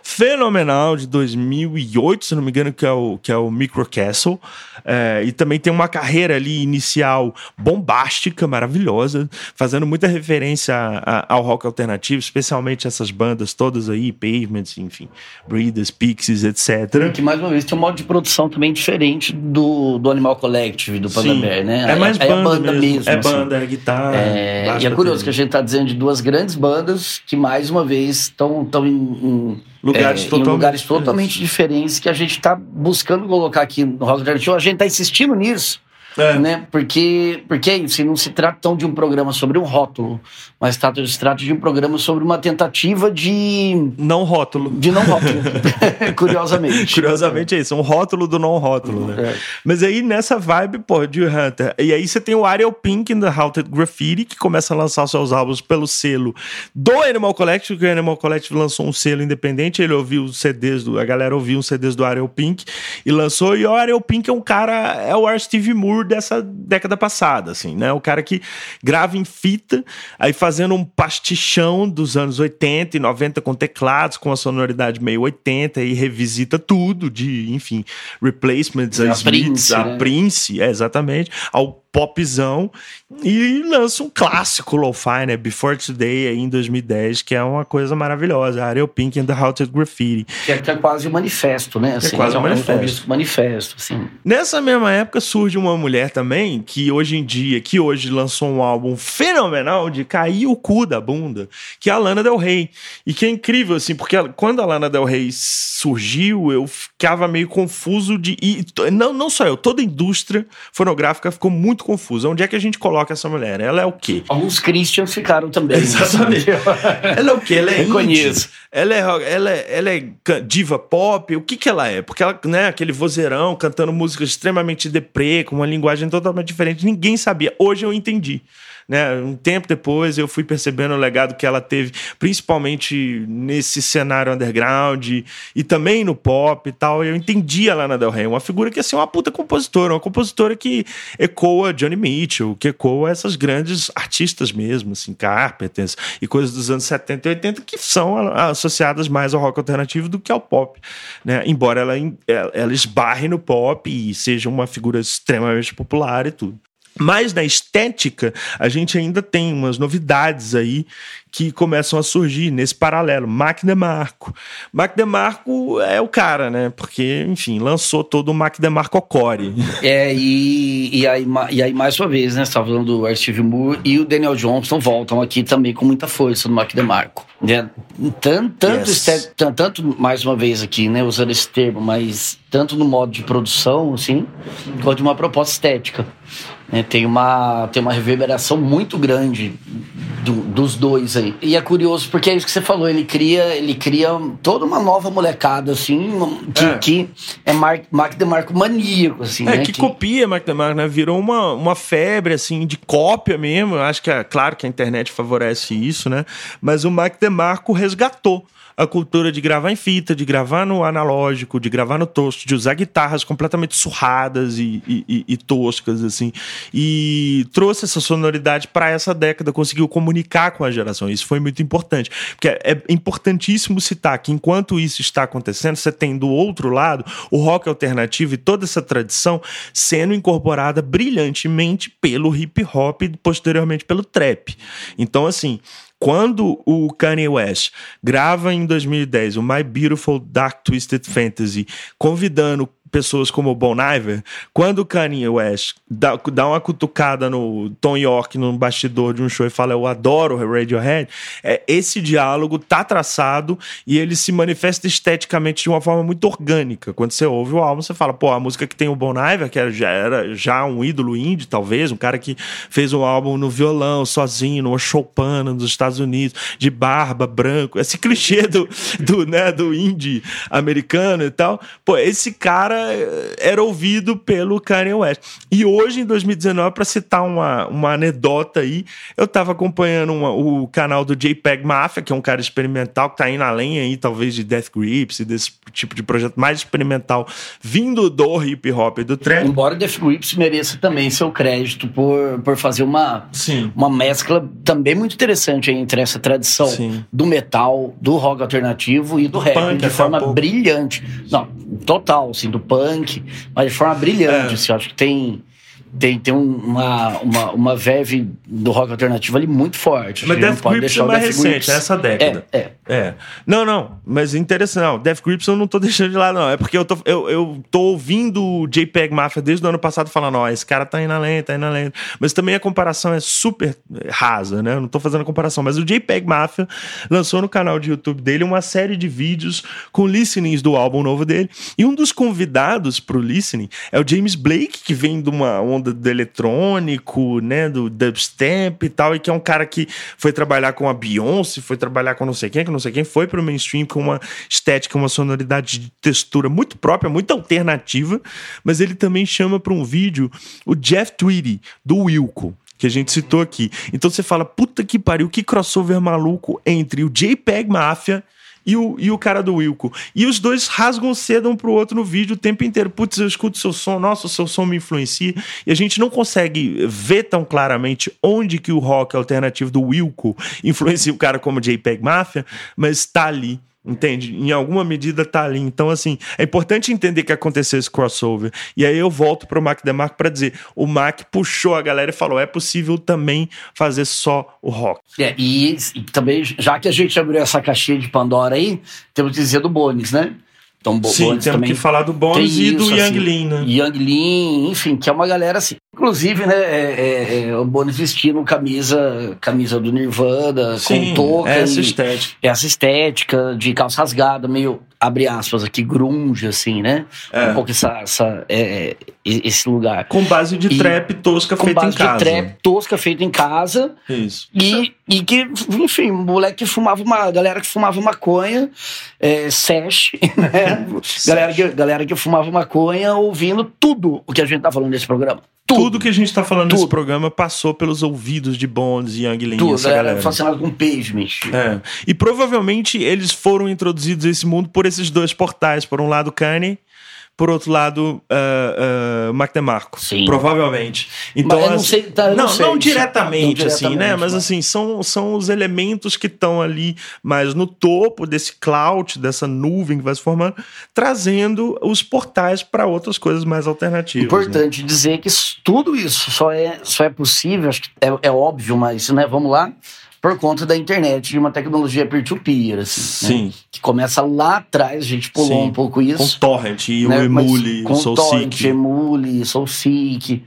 fenomenal de 2008, se não me engano, que é o, que é o Micro Castle. É, e também tem uma carreira ali inicial bombástica, maravilhosa, fazendo muita referência a- a- ao rock alternativo, especialmente essas bandas todas aí, Pavements, enfim, Breeders, Pixies, etc. Que mais uma vez tem um modo de produção também diferente do, do Animal Collective, do Panda. Bear, né? É mais Aí banda, mesmo. É assim. banda, é guitarra. É, e é curioso que a gente tá dizendo de duas grandes bandas que, mais uma vez, estão em, em, Lugares é, em totalmente lugares diferentes. totalmente diferentes que a gente tá buscando colocar aqui no Rock Alternativo. A gente tá insistindo nisso. É. Né? Porque, porque é isso, não se trata tão de um programa sobre um rótulo, mas se trata de um programa sobre uma tentativa de, Não rótulo. de não rótulo, curiosamente. Curiosamente é isso, um rótulo do não rótulo, né? É. Mas aí nessa vibe, pô, de Hunter. E aí você tem o Ariel Pink in the Haunted Graffiti, que começa a lançar seus álbuns pelo selo do Animal Collective, que o Animal Collective lançou um selo independente, ele ouviu os CDs do. A galera ouviu os CDs do Ariel Pink e lançou. E o Ariel Pink é um cara, é o R. Steve Moore dessa década passada, assim, né? O cara que grava em fita, aí fazendo um pastichão dos anos 80 e 90 com teclados, com a sonoridade meio 80 e revisita tudo, de, enfim, replacements, a, a Prince, a né? Prince, é, exatamente, ao popzão e lança um clássico lo-fi, né? Before Today, aí em 2010, que é uma coisa maravilhosa. Ariel Pink and the Haunted Graffiti. Que é, que é quase um manifesto, né? Assim, é quase um manifesto. Um manifesto, assim. Nessa mesma época surge uma mulher também, que hoje em dia, que hoje lançou um álbum fenomenal de cair o cu da bunda, que é a Lana Del Rey. E que é incrível, assim, porque quando a Lana Del Rey surgiu, eu ficava meio confuso de... E, não, não só eu, toda a indústria fonográfica ficou muito confusa. Onde é que a gente coloca essa mulher? Ela é o quê? Alguns Christians ficaram também. Exatamente. ela é o quê? Ela é conheço. Ela é, ela, é, ela é diva pop? O que que ela é? Porque ela, né, aquele vozeirão cantando músicas extremamente deprê, com uma linguagem totalmente diferente. Ninguém sabia. Hoje eu entendi. Né? Um tempo depois eu fui percebendo o legado que ela teve, principalmente nesse cenário underground e também no pop e tal. Eu entendi a Lana Del Rey, uma figura que assim, é uma puta compositora, uma compositora que ecoa Johnny Mitchell, que ecoa essas grandes artistas mesmo, assim, Carpenters e coisas dos anos 70 e 80 que são associadas mais ao rock alternativo do que ao pop, né? Embora ela, ela esbarre no pop e seja uma figura extremamente popular e tudo. Mas na estética, a gente ainda tem umas novidades aí que começam a surgir nesse paralelo. Mac DeMarco. Mac DeMarco é o cara, né? Porque, enfim, lançou todo o Mac DeMarco Core. É, e, e, aí, e aí, mais uma vez, né? Você estava falando do Steve Moore e o Daniel Johnston voltam aqui também com muita força no Mac DeMarco. Né? Tanto, tanto, yes. tanto, mais uma vez aqui, né? Usando esse termo, mas tanto no modo de produção, assim, quanto de uma proposta estética. Né? Tem, uma, tem uma reverberação muito grande do, dos dois aí. E é curioso porque é isso que você falou, ele cria, ele cria toda uma nova molecada, assim, que é, que é Mark, Mark DeMarco maníaco, assim, é, né? que, que, copia Mark DeMarco, né? Virou uma, uma febre, assim, de cópia mesmo. Eu acho que é claro que a internet favorece isso, né? Mas o Mark DeMarco resgatou a cultura de gravar em fita, de gravar no analógico, de gravar no toast, de usar guitarras completamente surradas e, e, e toscas, assim. E trouxe essa sonoridade para essa década, conseguiu comunicar com a geração. Isso foi muito importante. Porque é importantíssimo citar que enquanto isso está acontecendo, você tem do outro lado o rock alternativo e toda essa tradição sendo incorporada brilhantemente pelo hip hop e posteriormente pelo trap. Então, assim, quando o Kanye West grava em 2010 o My Beautiful Dark Twisted Fantasy, convidando pessoas como o Bon Iver, quando o Kanye West dá, dá uma cutucada no Tom York no bastidor de um show e fala eu adoro Radiohead, é, esse diálogo tá traçado e ele se manifesta esteticamente de uma forma muito orgânica. Quando você ouve o álbum, você fala, pô, a música que tem o Bon Iver, que era, já era já um ídolo indie, talvez, um cara que fez um álbum no violão, sozinho, numa choupana nos Estados Unidos, de barba, branco, esse clichê do, do, né, do indie americano e tal. Pô, esse cara era ouvido pelo Kanye West. E hoje, em 2019, para citar uma, uma anedota aí, eu estava acompanhando uma, o canal do JPEG Mafia, que é um cara experimental que tá indo além aí, talvez, de Death Grips e desse tipo de projeto mais experimental, vindo do hip hop e do trap. Embora Death Grips mereça também seu crédito por, por fazer uma, Sim. uma mescla também muito interessante entre essa tradição Sim. do metal, do rock alternativo e do, do rap, de forma brilhante. Não, total, assim, do punk, mas de forma brilhante. É. Assim, eu acho que tem tem, tem uma, uma, uma verve do rock alternativo ali muito forte. Mas Death Grips é mais recente, Grips. essa década. É, é. é. Não, não, mas interessante. Não, Death Grips eu não tô deixando de lado, não. É porque eu tô, eu, eu tô ouvindo o JPEG Mafia desde o ano passado falando, ó, esse cara tá indo além, tá indo além. Mas também a comparação é super rasa, né? Eu não tô fazendo a comparação. Mas o JPEG Mafia lançou no canal de YouTube dele uma série de vídeos com listenings do álbum novo dele. E um dos convidados pro listening é o James Blake, que vem de uma onda do, do eletrônico, né, do dubstep e tal, e que é um cara que foi trabalhar com a Beyoncé, foi trabalhar com não sei quem, com não sei quem, foi pro mainstream com uma estética, uma sonoridade de textura muito própria, muito alternativa, mas ele também chama para um vídeo o Jeff Tweedy, do Wilco que a gente citou aqui. Então você fala, puta que pariu, que crossover maluco entre o JPEG Mafia e o, e o cara do Wilco. E os dois rasgam cedo um pro outro no vídeo o tempo inteiro. Putz, eu escuto seu som, nossa, o seu som me influencia. E a gente não consegue ver tão claramente onde que o rock alternativo do Wilco influencia o cara como JPEG Mafia, mas tá ali. Entende? Em alguma medida tá ali. Então, assim, é importante entender que aconteceu esse crossover. E aí eu volto pro Mac DeMarco para dizer: o Mac puxou a galera e falou: é possível também fazer só o rock. É, e, e também, já que a gente abriu essa caixinha de Pandora aí, temos que dizer do Bones, né? Então, Sim, Bones temos que falar do Bones e do Young assim, Lean, né? Young Lean, enfim, que é uma galera assim. Inclusive, né, é, é, é, o Bones vestindo camisa, camisa do Nirvana, Sim, com touca. Essa estética. Essa estética de calça rasgada, meio abre aspas aqui, grunge, assim, né? É. Um pouco essa, essa é, é esse lugar. Com base de e, trap tosca feita em casa. Com base de trap tosca feita em casa. Isso. E, e que, enfim, moleque que fumava uma... Galera que fumava maconha, é, sesh, né? galera, que, galera que fumava maconha ouvindo tudo o que a gente tá falando nesse programa. Tudo, tudo que a gente tá falando tudo. nesse programa passou pelos ouvidos de Bonds e Young Lean. Tudo, essa galera. fascinado com pavement. É. E provavelmente eles foram introduzidos a esse mundo por esses dois portais. Por um lado, Kanye por outro lado, uh, uh, Mac DeMarco. Sim. Provavelmente. Então, mas não, sei, tá, não, não, sei, não, diretamente, não, assim, né? Mas assim, são, são os elementos que estão ali mais no topo desse cloud, dessa nuvem que vai se formando, trazendo os portais para outras coisas mais alternativas. Né? Importante né? dizer que tudo isso só é, só é possível, acho que é, é óbvio, mas né, vamos lá por conta da internet, de uma tecnologia peer-to-peer, assim. Né? Sim. Né? Que começa lá atrás, a gente pulou Sim. um pouco isso. Com Torrent e né? o Emule, com Soul Torrent, Emule, SoulSeek.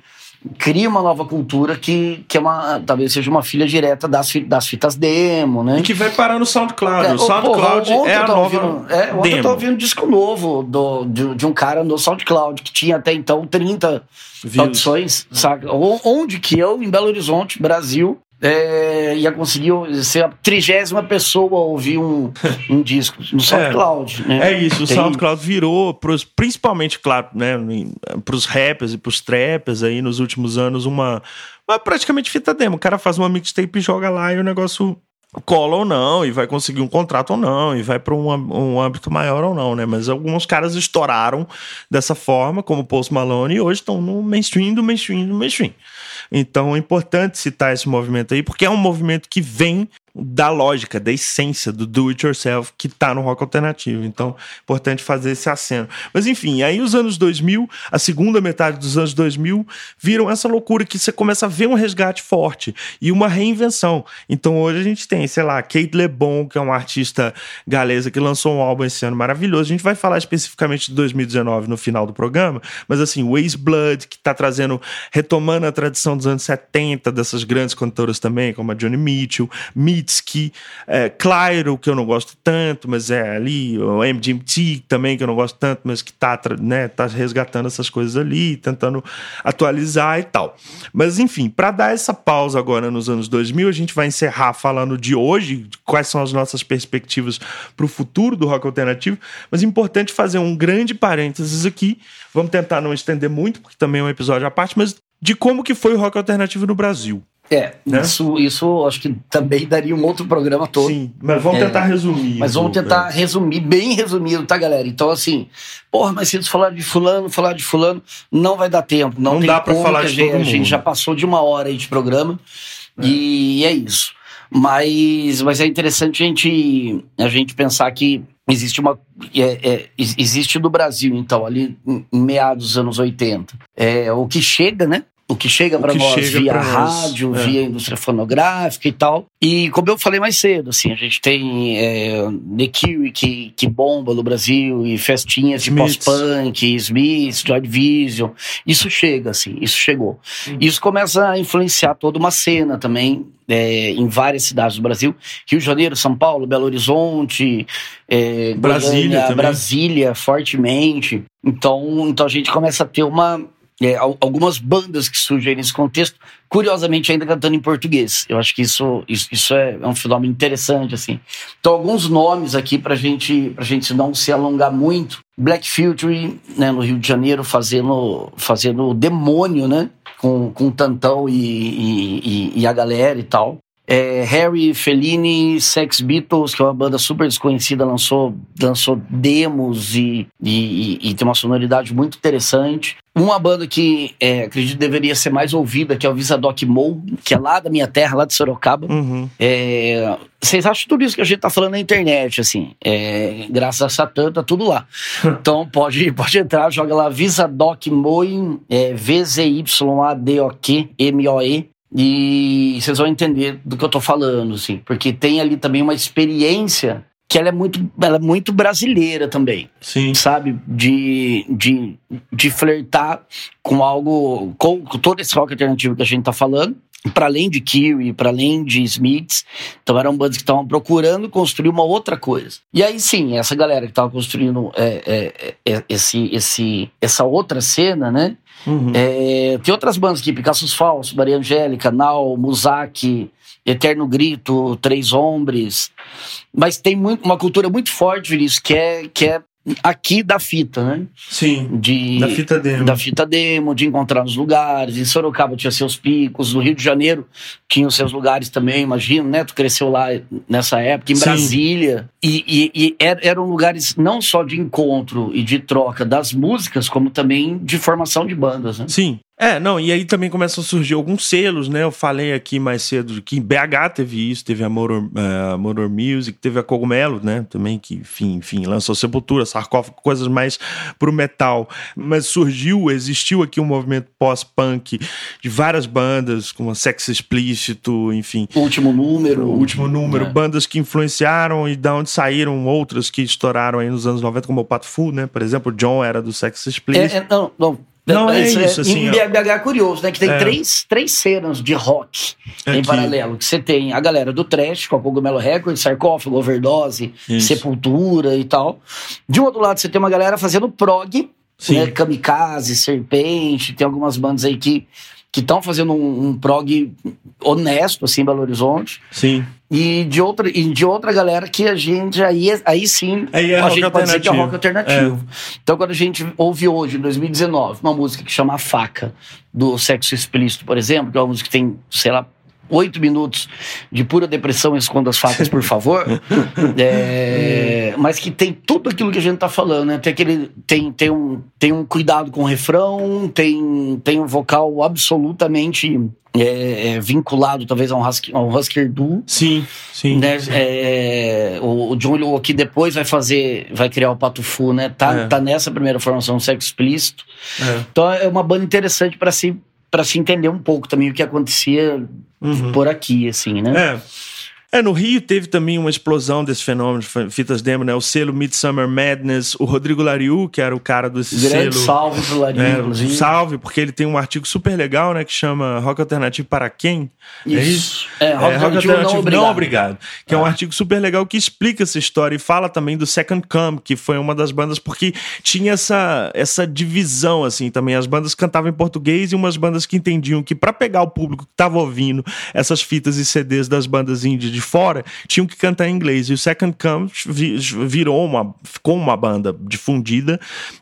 Cria uma nova cultura que, que é uma, talvez seja uma filha direta das, das fitas demo, né? E que vai parar no SoundCloud. É, o SoundCloud é a nova ouvindo, é, Ontem eu tô ouvindo um disco novo do, de, de um cara no SoundCloud que tinha até então 30 audições, sabe? Onde que eu, em Belo Horizonte, Brasil, é, ia conseguir ser a trigésima pessoa a ouvir um, um disco no SoundCloud. É, né? é isso, o SoundCloud virou, pros, principalmente, claro, né, para os rappers e para os trappers aí nos últimos anos, uma, uma praticamente fita demo. O cara faz uma mixtape e joga lá e o negócio cola ou não, e vai conseguir um contrato ou não, e vai para um, um âmbito maior ou não, né? Mas alguns caras estouraram dessa forma, como Post Malone, e hoje estão no mainstream do mainstream do mainstream. Então é importante citar esse movimento aí, porque é um movimento que vem da lógica, da essência do do it yourself que está no rock alternativo. Então, importante fazer esse aceno. Mas enfim, aí os anos 2000, a segunda metade dos anos 2000, viram essa loucura que você começa a ver um resgate forte e uma reinvenção. Então, hoje a gente tem, sei lá, Kate LeBon, que é uma artista galesa que lançou um álbum esse ano maravilhoso. A gente vai falar especificamente de 2019 no final do programa, mas assim, Waze Blood, que está trazendo, retomando a tradição dos anos 70 dessas grandes cantoras também, como a Johnny Mitchell, Mitski, é, Clairo, que eu não gosto tanto, mas é ali, o MGMT também, que eu não gosto tanto, mas que tá, né, tá resgatando essas coisas ali, tentando atualizar e tal. Mas enfim, para dar essa pausa agora nos anos 2000, a gente vai encerrar falando de hoje, quais são as nossas perspectivas para o futuro do rock alternativo, mas é importante fazer um grande parênteses aqui. Vamos tentar não estender muito, porque também é um episódio à parte, mas de como que foi o rock alternativo no Brasil. É, né? isso, isso acho que também daria um outro programa todo. Sim, mas vamos é, tentar resumir. Mas vamos tentar é. resumir, bem resumido, tá, galera? Então, assim, porra, mas se eles falar de fulano, falar de fulano, não vai dar tempo. Não, não dá pra falar de gente, todo mundo. A gente já passou de uma hora aí de programa é. e é isso. Mas, mas é interessante a gente, a gente pensar que existe uma é, é, existe do Brasil então ali em meados dos anos 80 é o que chega né o que chega para nós chega via rádio, nós. É. via indústria fonográfica e tal. E como eu falei mais cedo, assim, a gente tem é, The Cure que, que bomba no Brasil, e festinhas de pós-punk, Smith, Joy Division. Isso chega, assim, isso chegou. Uhum. Isso começa a influenciar toda uma cena também, é, em várias cidades do Brasil. Rio de Janeiro, São Paulo, Belo Horizonte, é, Brasília, Goiânia, Brasília, fortemente. Então, então a gente começa a ter uma é, algumas bandas que surgem nesse contexto, curiosamente ainda cantando em português. Eu acho que isso, isso, isso é, é um fenômeno interessante, assim. Então, alguns nomes aqui pra gente, pra gente não se alongar muito. Black Future, né, no Rio de Janeiro, fazendo, fazendo demônio, né, com, com o Tantão e, e, e, a galera e tal. É, Harry Fellini, Sex Beatles, que é uma banda super desconhecida, lançou, lançou demos e, e, e, e tem uma sonoridade muito interessante. Uma banda que é, acredito deveria ser mais ouvida, que é o Visadoc Mou, que é lá da minha terra, lá de Sorocaba. Uhum. É, vocês acham tudo isso que a gente tá falando na internet, assim. É, graças a Satã, tá tudo lá. Então pode, pode entrar, joga lá Visadoc Moe, é, V-Z-Y-A-D-O-Q, M-O-E. E vocês vão entender do que eu tô falando, assim. Porque tem ali também uma experiência que ela é muito, ela é muito brasileira também. Sim. Sabe? De, de, de flertar com algo, com, com todo esse rock alternativo que a gente tá falando. Para além de Kiri, para além de Smiths, então eram bandas que estavam procurando construir uma outra coisa. E aí sim, essa galera que estava construindo é, é, é, esse, esse, essa outra cena, né? Uhum. É, tem outras bandas aqui, Picassos Falsos, Maria Angélica, Nau, Muzak, Eterno Grito, Três Hombres. Mas tem muito, uma cultura muito forte, Vinícius, que é, que é aqui da fita, né? Sim. De, Da fita demo. Da fita demo, de encontrar nos lugares. Em Sorocaba tinha seus picos, no Rio de Janeiro tinha os seus lugares também, imagino, né? Tu cresceu lá nessa época, em Sim. Brasília. E, e, e er- eram lugares não só de encontro e de troca das músicas, como também de formação de bandas, né? Sim. É, não, e aí também começam a surgir alguns selos, né? Eu falei aqui mais cedo que em BH teve isso, teve a Motor, eh, Motor Music, teve a Cogumelo, né? Também que, enfim, enfim, lançou Sepultura, Sarcófago, coisas mais pro metal. Mas surgiu, existiu aqui um movimento pós-punk de várias bandas, como a Sex Explícito, enfim. O último número. O último número, É. bandas que influenciaram e da onde saíram outras que estouraram aí nos anos 90, como o Pato Fu, né? Por exemplo, o John era do Sex Explícito. É, é, não, não. Não, é isso, assim, Em. BH é curioso, né? Que tem É. três, três cenas de rock em Aqui. paralelo. Que você tem a galera do trash, com a Cogumelo Records, Sarcófago, Overdose, Isso. Sepultura e tal. De um outro lado, você tem uma galera fazendo prog, Sim. né? Kamikaze, Serpente, tem algumas bandas aí que que estão fazendo um, um prog honesto, assim, em Belo Horizonte. Sim. E de outra, e de outra galera que a gente aí, aí sim Aí é a gente pode dizer que é rock alternativo. alternativo. Então, quando a gente ouve hoje, em 2019, uma música que chama Faca, do Sexo Explícito, por exemplo, que é uma música que tem, sei lá, oito minutos de pura depressão, esconda as facas, por favor. É, mas que tem tudo aquilo que a gente tá falando, né? Tem, aquele, tem, tem, um, tem um cuidado com o refrão, tem, tem um vocal absolutamente é, é, vinculado, talvez, a um Husker, a um Husker Du Sim, sim. né? É, o, o John Liu aqui depois vai fazer, vai criar o Pato Fu, né? Tá, É. tá nessa primeira formação sexo explícito. É. Então é uma banda interessante para se para se entender um pouco também o que acontecia Uhum. por aqui, assim, né? É. É, no Rio teve também uma explosão desse fenômeno de fitas demo, né? O selo Midsummer Madness, o Rodrigo Lariu, que era o cara desse Grande selo. salve pro Larinho, É, inclusive. salve, porque ele tem um artigo super legal, né? Que chama Rock Alternativo para quem? É isso? É, rock alternativo não obrigado. Que é um artigo super legal que explica essa história e fala também do Second Come, que foi uma das bandas, porque tinha essa, essa divisão, assim, também. As bandas cantavam em português e umas bandas que entendiam que para pegar o público que tava ouvindo essas fitas e CDs das bandas indie de fora, tinham que cantar em inglês. E o Second Come vi- virou uma, ficou uma banda difundida,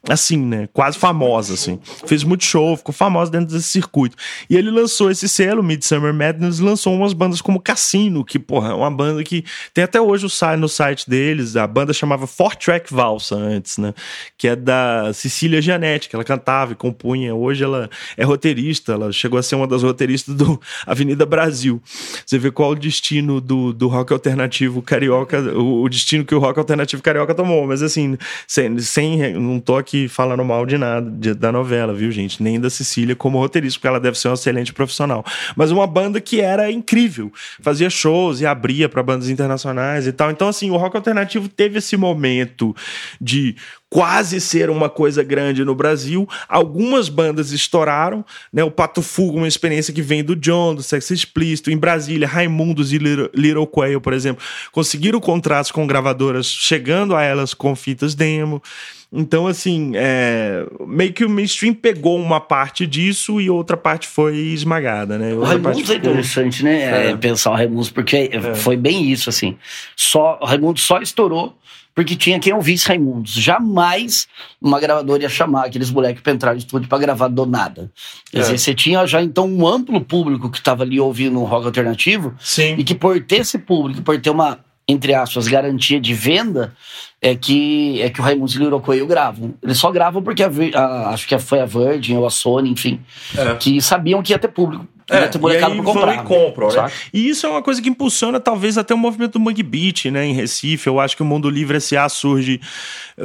assim, né? Quase famosa, assim. Fez muito show, ficou famosa dentro desse circuito. E ele lançou esse selo, Midsummer Madness, lançou umas bandas como Cassino, que, porra, é uma banda que tem até hoje o no site deles, a banda chamava Four Track Valsa antes, né? Que é da Cecília Gianetti, que ela cantava e compunha. Hoje ela é roteirista, ela chegou a ser uma das roteiristas do Avenida Brasil. Você vê qual o destino do, do rock alternativo carioca, o, o destino que o rock alternativo carioca tomou. Mas assim, sem, sem não tô aqui falando mal de nada de- da novela, viu, gente? Nem da Cecília como roteirista, porque ela deve ser uma excelente profissional. Mas uma banda que era incrível, fazia shows e abria para bandas internacionais e tal. Então, assim, o rock alternativo teve esse momento de quase ser uma coisa grande no Brasil. Algumas bandas estouraram, né? O Pato Fugo, uma experiência que vem do John, do Sexo Explícito, em Brasília, Raimundos e Little, Little Quail, por exemplo, conseguiram contratos com gravadoras, chegando a elas com fitas demo. Então, assim, é, meio que o mainstream pegou uma parte disso e outra parte foi esmagada, né? O Outra parte Raimundos é ficou- interessante, né? É. É, pensar o Raimundos, porque foi bem isso, assim. Só, o Raimundos só estourou porque tinha quem ouvisse Raimundos. Jamais uma gravadora ia chamar aqueles moleques para entrar no estúdio para gravar do nada. Quer é. dizer, você tinha já então um amplo público que estava ali ouvindo um rock alternativo Sim. e que por ter esse público, por ter uma entre aspas, garantia de venda é que é que o Raimundo e o Iroquois gravam. Eles só gravam porque a, a, acho que foi a Virgin ou a Sony, enfim, é. que sabiam que ia ter público. É, e aí comprar, e compram, né? E isso é uma coisa que impulsiona talvez até o movimento do Mug Beat, né, em Recife. Eu acho que o Mundo Livre S.A. surge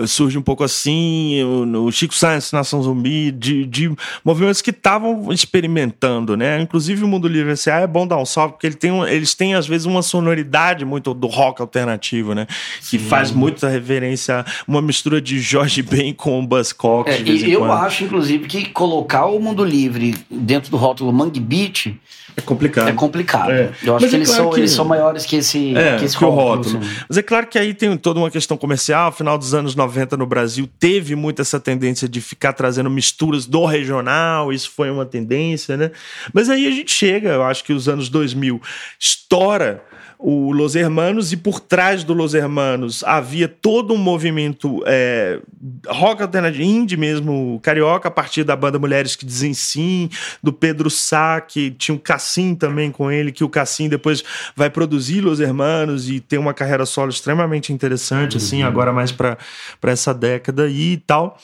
surge um pouco assim, o, o Chico Sainz, Nação Zumbi, de, de movimentos que estavam experimentando, né? Inclusive o Mundo Livre S.A. é bom dar um salve, porque ele tem um, eles têm às vezes uma sonoridade muito do rock alternativo, né? Que Sim. faz muita reverência, uma mistura de Jorge Ben com o Buzzcock. É, e eu quando. acho, inclusive, que colocar o Mundo Livre dentro do rótulo Mangue Beat é complicado. É complicado. É. Eu acho Mas que, é eles, claro são, que eles são maiores que esse, é, que esse que rótulo. rótulo. Assim. Mas é claro que aí tem toda uma questão comercial. Final dos anos 90 no Brasil teve muito essa tendência de ficar trazendo misturas do regional. Isso foi uma tendência, né? Mas aí a gente chega, eu acho que os anos 2000 estoura o Los Hermanos e por trás do Los Hermanos havia todo um movimento é, rock alternativo, indie mesmo, carioca, a partir da banda Mulheres que Dizem Sim, do Pedro Sá, que tinha o Cassim também com ele, que o Cassim depois vai produzir Los Hermanos e tem uma carreira solo extremamente interessante, assim, uhum. agora mais para essa década e tal.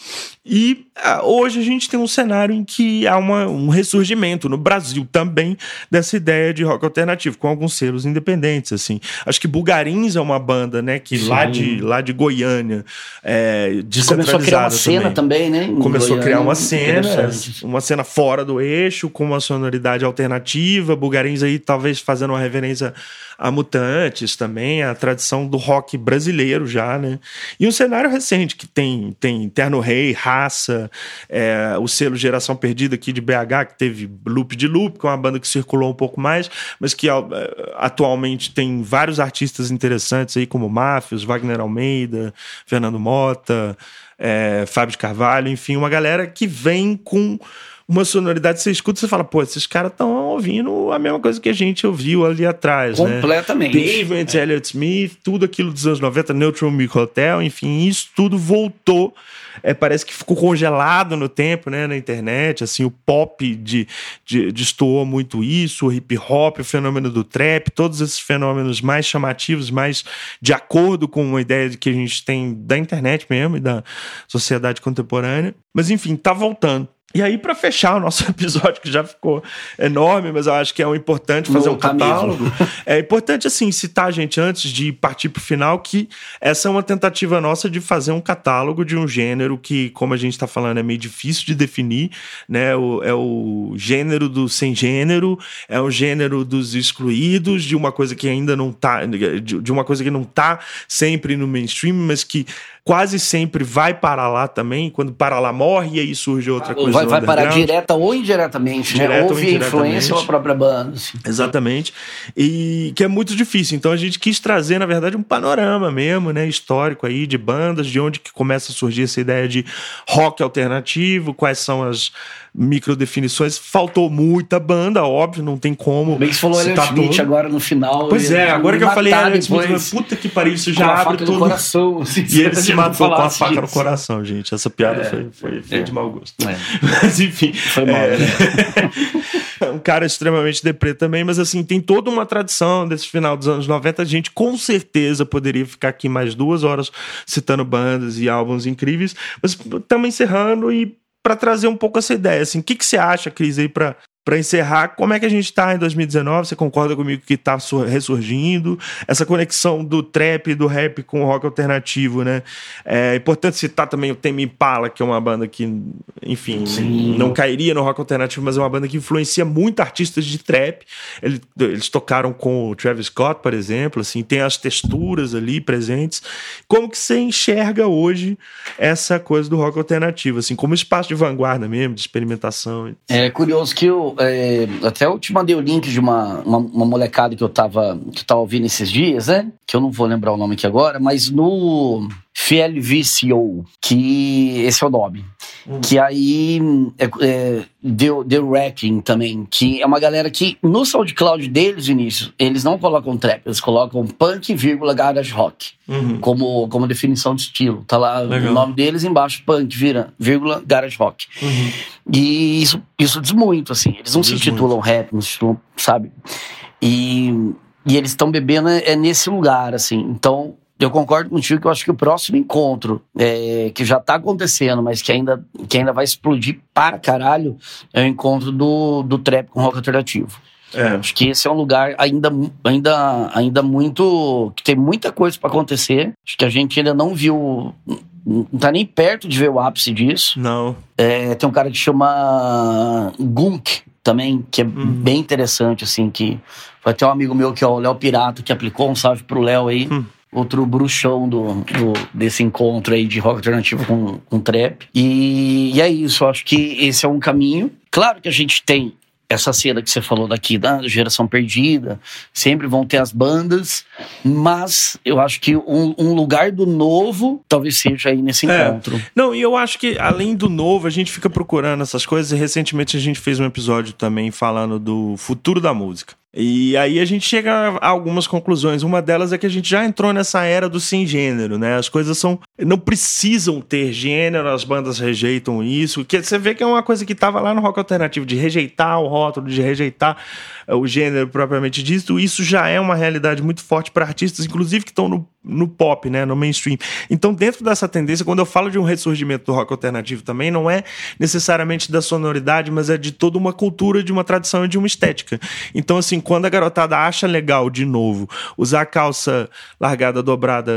E uh, hoje a gente tem um cenário em que há uma, um ressurgimento no Brasil também dessa ideia de rock alternativo, com alguns selos independentes assim. Acho que Bulgarins é uma banda, né, que lá de, lá de Goiânia, é, Começou a criar uma cena também, né? Começou Goiânia, a criar uma cena, uma cena fora do eixo, com uma sonoridade alternativa. Bulgarins aí talvez fazendo uma reverência a Mutantes também, a tradição do rock brasileiro já, né? E um cenário recente que tem, tem Terno Rei, Raça, é, o selo Geração Perdida aqui de BH, que teve Loop de Loop, que é uma banda que circulou um pouco mais, mas que atualmente tem vários artistas interessantes aí, como Máfios, Wagner Almeida, Fernando Mota, é, Fábio de Carvalho, enfim, uma galera que vem com uma sonoridade, você escuta e você fala, pô, esses caras estão ouvindo a mesma coisa que a gente ouviu ali atrás? Completamente. né? Pavement, é. Elliott Smith, tudo aquilo dos anos 90, Neutral Milk Hotel, enfim, isso tudo voltou. É, parece que ficou congelado no tempo, né, na internet, assim, o pop de, de, destoou muito isso, o hip hop, o fenômeno do trap, todos esses fenômenos mais chamativos, mais de acordo com uma ideia que a gente tem da internet mesmo e da sociedade contemporânea. Mas enfim, tá voltando. E aí, para fechar o nosso episódio, que já ficou enorme, mas eu acho que é um importante fazer um catálogo. É importante, assim, citar, gente, antes de partir para o final, que essa é uma tentativa nossa de fazer um catálogo de um gênero que, como a gente está falando, é meio difícil de definir, né? O, é o gênero do sem gênero, é o gênero dos excluídos, de uma coisa que ainda não tá. de, de uma coisa que não tá sempre no mainstream, mas que quase sempre vai para lá também, quando para lá morre e aí surge outra coisa. Vai, vai parar direta ou indiretamente, né? Direta né? Ou via influência ou a própria banda. Assim. Exatamente. E que é muito difícil. Então a gente quis trazer, na verdade, um panorama mesmo, né? Histórico aí de bandas, de onde que começa a surgir essa ideia de rock alternativo, quais são as microdefinições. Faltou muita banda, óbvio, não tem como. Bem que você falou Elliot Smith agora no final. Pois é, agora que eu falei Elliot Smith, puta que pariu, isso já abre todo. Coração, assim, e ele se matou com a faca disso. no coração, gente. Essa piada é, foi, foi, foi é. de mau gosto. É. Mas enfim. Foi mal, é... né? um cara extremamente deprê também, mas assim, tem toda uma tradição desse final dos anos 90. A gente com certeza poderia ficar aqui mais duas horas citando bandas e álbuns incríveis, mas estamos encerrando e para trazer um pouco essa ideia. Assim, o que, que você acha, Cris, aí, para para encerrar, como é que a gente está em 2019? Você concorda comigo que está ressurgindo? Essa conexão do trap e do rap com o rock alternativo, né? É importante citar também o Tame Impala, que é uma banda que, enfim, Sim. não cairia no rock alternativo, mas é uma banda que influencia muito artistas de trap. Eles, tocaram com o Travis Scott, por exemplo, assim, tem as texturas ali presentes. Como que você enxerga hoje essa coisa do rock alternativo, assim, como espaço de vanguarda mesmo, de experimentação? É curioso que o é, até eu te mandei o link de uma, uma, uma, molecada que eu tava, que tava ouvindo esses dias, né? Que eu não vou lembrar o nome aqui agora, mas no Fiel VCO, que esse é o nome. Que aí é, é, The, The Wrecking também, que é uma galera que no SoundCloud deles, Vinícius, eles não colocam trap, eles colocam punk, vírgula, garage rock, Uhum. como, como definição de estilo. Tá lá Legal. o nome deles embaixo, punk, vira, vírgula, garage rock. Uhum. E isso, isso diz muito, assim. Eles não se Diz intitulam rap, não se intitulam, sabe? E, e eles estão bebendo é, é nesse lugar, assim. Então, eu concordo contigo que eu acho que o próximo encontro, é, que já tá acontecendo, mas que ainda, que ainda vai explodir para caralho, é o encontro do, do trap com rock alternativo. É. Acho que esse é um lugar ainda, ainda, ainda muito. que tem muita coisa para acontecer. Acho que a gente ainda não viu. Não tá nem perto de ver o ápice disso. Não. É, tem um cara que chama Gunk também, que é bem interessante, assim, que vai ter um amigo meu que é o Léo Pirato, que aplicou um salve pro Léo aí. Outro bruxão do, do- desse encontro aí de rock alternativo com, com trap. E, e é isso, eu acho que esse é um caminho. Claro que a gente tem essa cena que você falou daqui, da geração perdida, sempre vão ter as bandas, mas eu acho que um, um lugar do novo talvez seja aí nesse É. encontro. Não, e eu acho que além do novo, a gente fica procurando essas coisas. E recentemente a gente fez um episódio também falando do futuro da música. E aí a gente chega a algumas conclusões. Uma delas é que a gente já entrou nessa era do sem gênero, né? As coisas são não precisam ter gênero, as bandas rejeitam isso. Que você vê que é uma coisa que estava lá no rock alternativo de rejeitar o rótulo, de rejeitar o gênero propriamente dito. Isso já é uma realidade muito forte para artistas, inclusive que estão no, no pop, né, no mainstream. Então, dentro dessa tendência, quando eu falo de um ressurgimento do rock alternativo também, não é necessariamente da sonoridade, mas é de toda uma cultura, de uma tradição e de uma estética. Então, assim, quando a garotada acha legal, de novo, usar calça largada, dobrada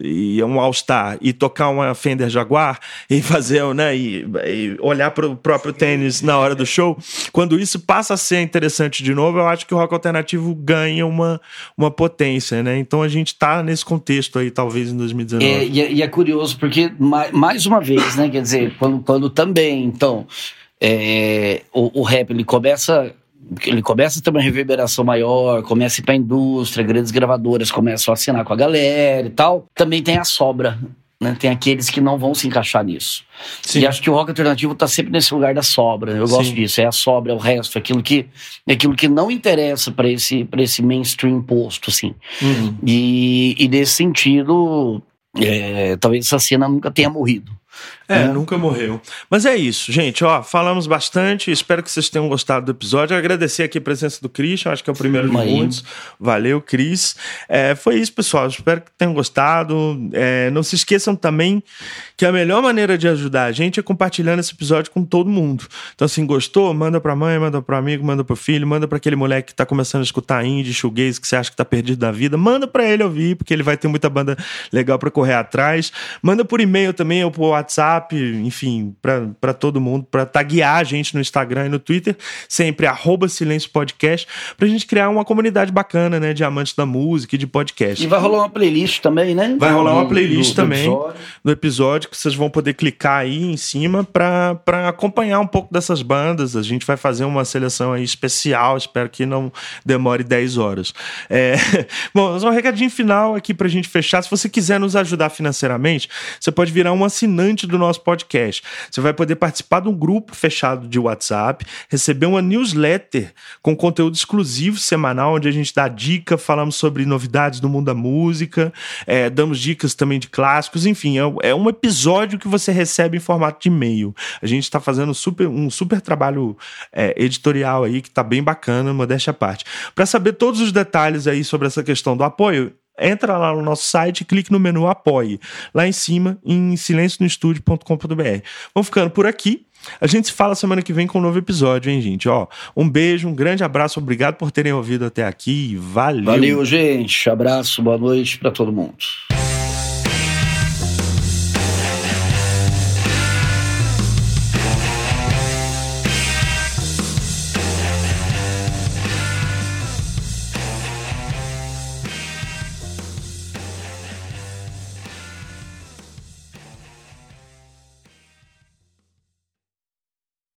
e um All-Star e tocar uma Fender Jaguar e fazer, né, e, e olhar para o próprio tênis na hora do show, quando isso passa a ser interessante de novo, eu acho que o rock alternativo ganha uma, uma potência, né? Então a gente tá nesse contexto aí, talvez em 2019. É, e, é, e é curioso, porque, ma- mais uma vez, né? Quer dizer, quando, quando também, então, é, o, o rap ele começa. Ele começa a ter uma reverberação maior, começa a ir pra indústria, grandes gravadoras começam a assinar com a galera e tal. Também tem a sobra, né? Tem aqueles que não vão se encaixar nisso. Sim. E acho que o rock alternativo tá sempre nesse lugar da sobra. Eu gosto Sim. disso. É a sobra, é o resto, aquilo que, aquilo que não interessa para esse, pra esse mainstream posto, assim. Uhum. E, e nesse sentido, é, talvez essa cena nunca tenha morrido. É, É. nunca morreu. Mas é isso, gente. Ó, falamos bastante. Espero que vocês tenham gostado do episódio. Agradecer aqui a presença do Christian, acho que é o primeiro de Tamo aí. muitos. Valeu, Cris. É, foi isso, pessoal. Espero que tenham gostado. É, não se esqueçam também que a melhor maneira de ajudar a gente é compartilhando esse episódio com todo mundo. Então, assim, gostou? Manda pra mãe, manda pro amigo, manda pro filho, manda pra aquele moleque que tá começando a escutar indie, shoegaze, que você acha que tá perdido da vida. Manda pra ele ouvir, porque ele vai ter muita banda legal pra correr atrás. Manda por e-mail também ou por WhatsApp, enfim, pra, pra todo mundo, pra taguear a gente no Instagram e no Twitter, sempre arroba Silêncio Podcast, pra gente criar uma comunidade bacana, né, de amantes da música e de podcast. E vai rolar uma playlist também, né? Vai rolar uma Do- playlist do- do também episódio. no episódio que vocês vão poder clicar aí em cima para acompanhar um pouco dessas bandas. A gente vai fazer uma seleção aí especial, espero que não demore 10 horas. É... Bom, um recadinho final aqui pra gente fechar. Se você quiser nos ajudar financeiramente, você pode virar um assinante do nosso podcast. Você vai poder participar de um grupo fechado de WhatsApp, receber uma newsletter com conteúdo exclusivo semanal, onde a gente dá dica, falamos sobre novidades do mundo da música, é, damos dicas também de clássicos, enfim, é, é um episódio que você recebe em formato de e-mail. A gente está fazendo super, um super trabalho é, editorial aí que tá bem bacana, modéstia à parte. Para saber todos os detalhes aí sobre essa questão do apoio, entra lá no nosso site e clique no menu Apoie, lá em cima, em silencionostudio.com.br. Vamos ficando por aqui. A gente se fala semana que vem com um novo episódio, hein, gente? Ó, um beijo, um grande abraço, obrigado por terem ouvido até aqui. Valeu. Valeu, gente. Abraço, boa noite pra todo mundo.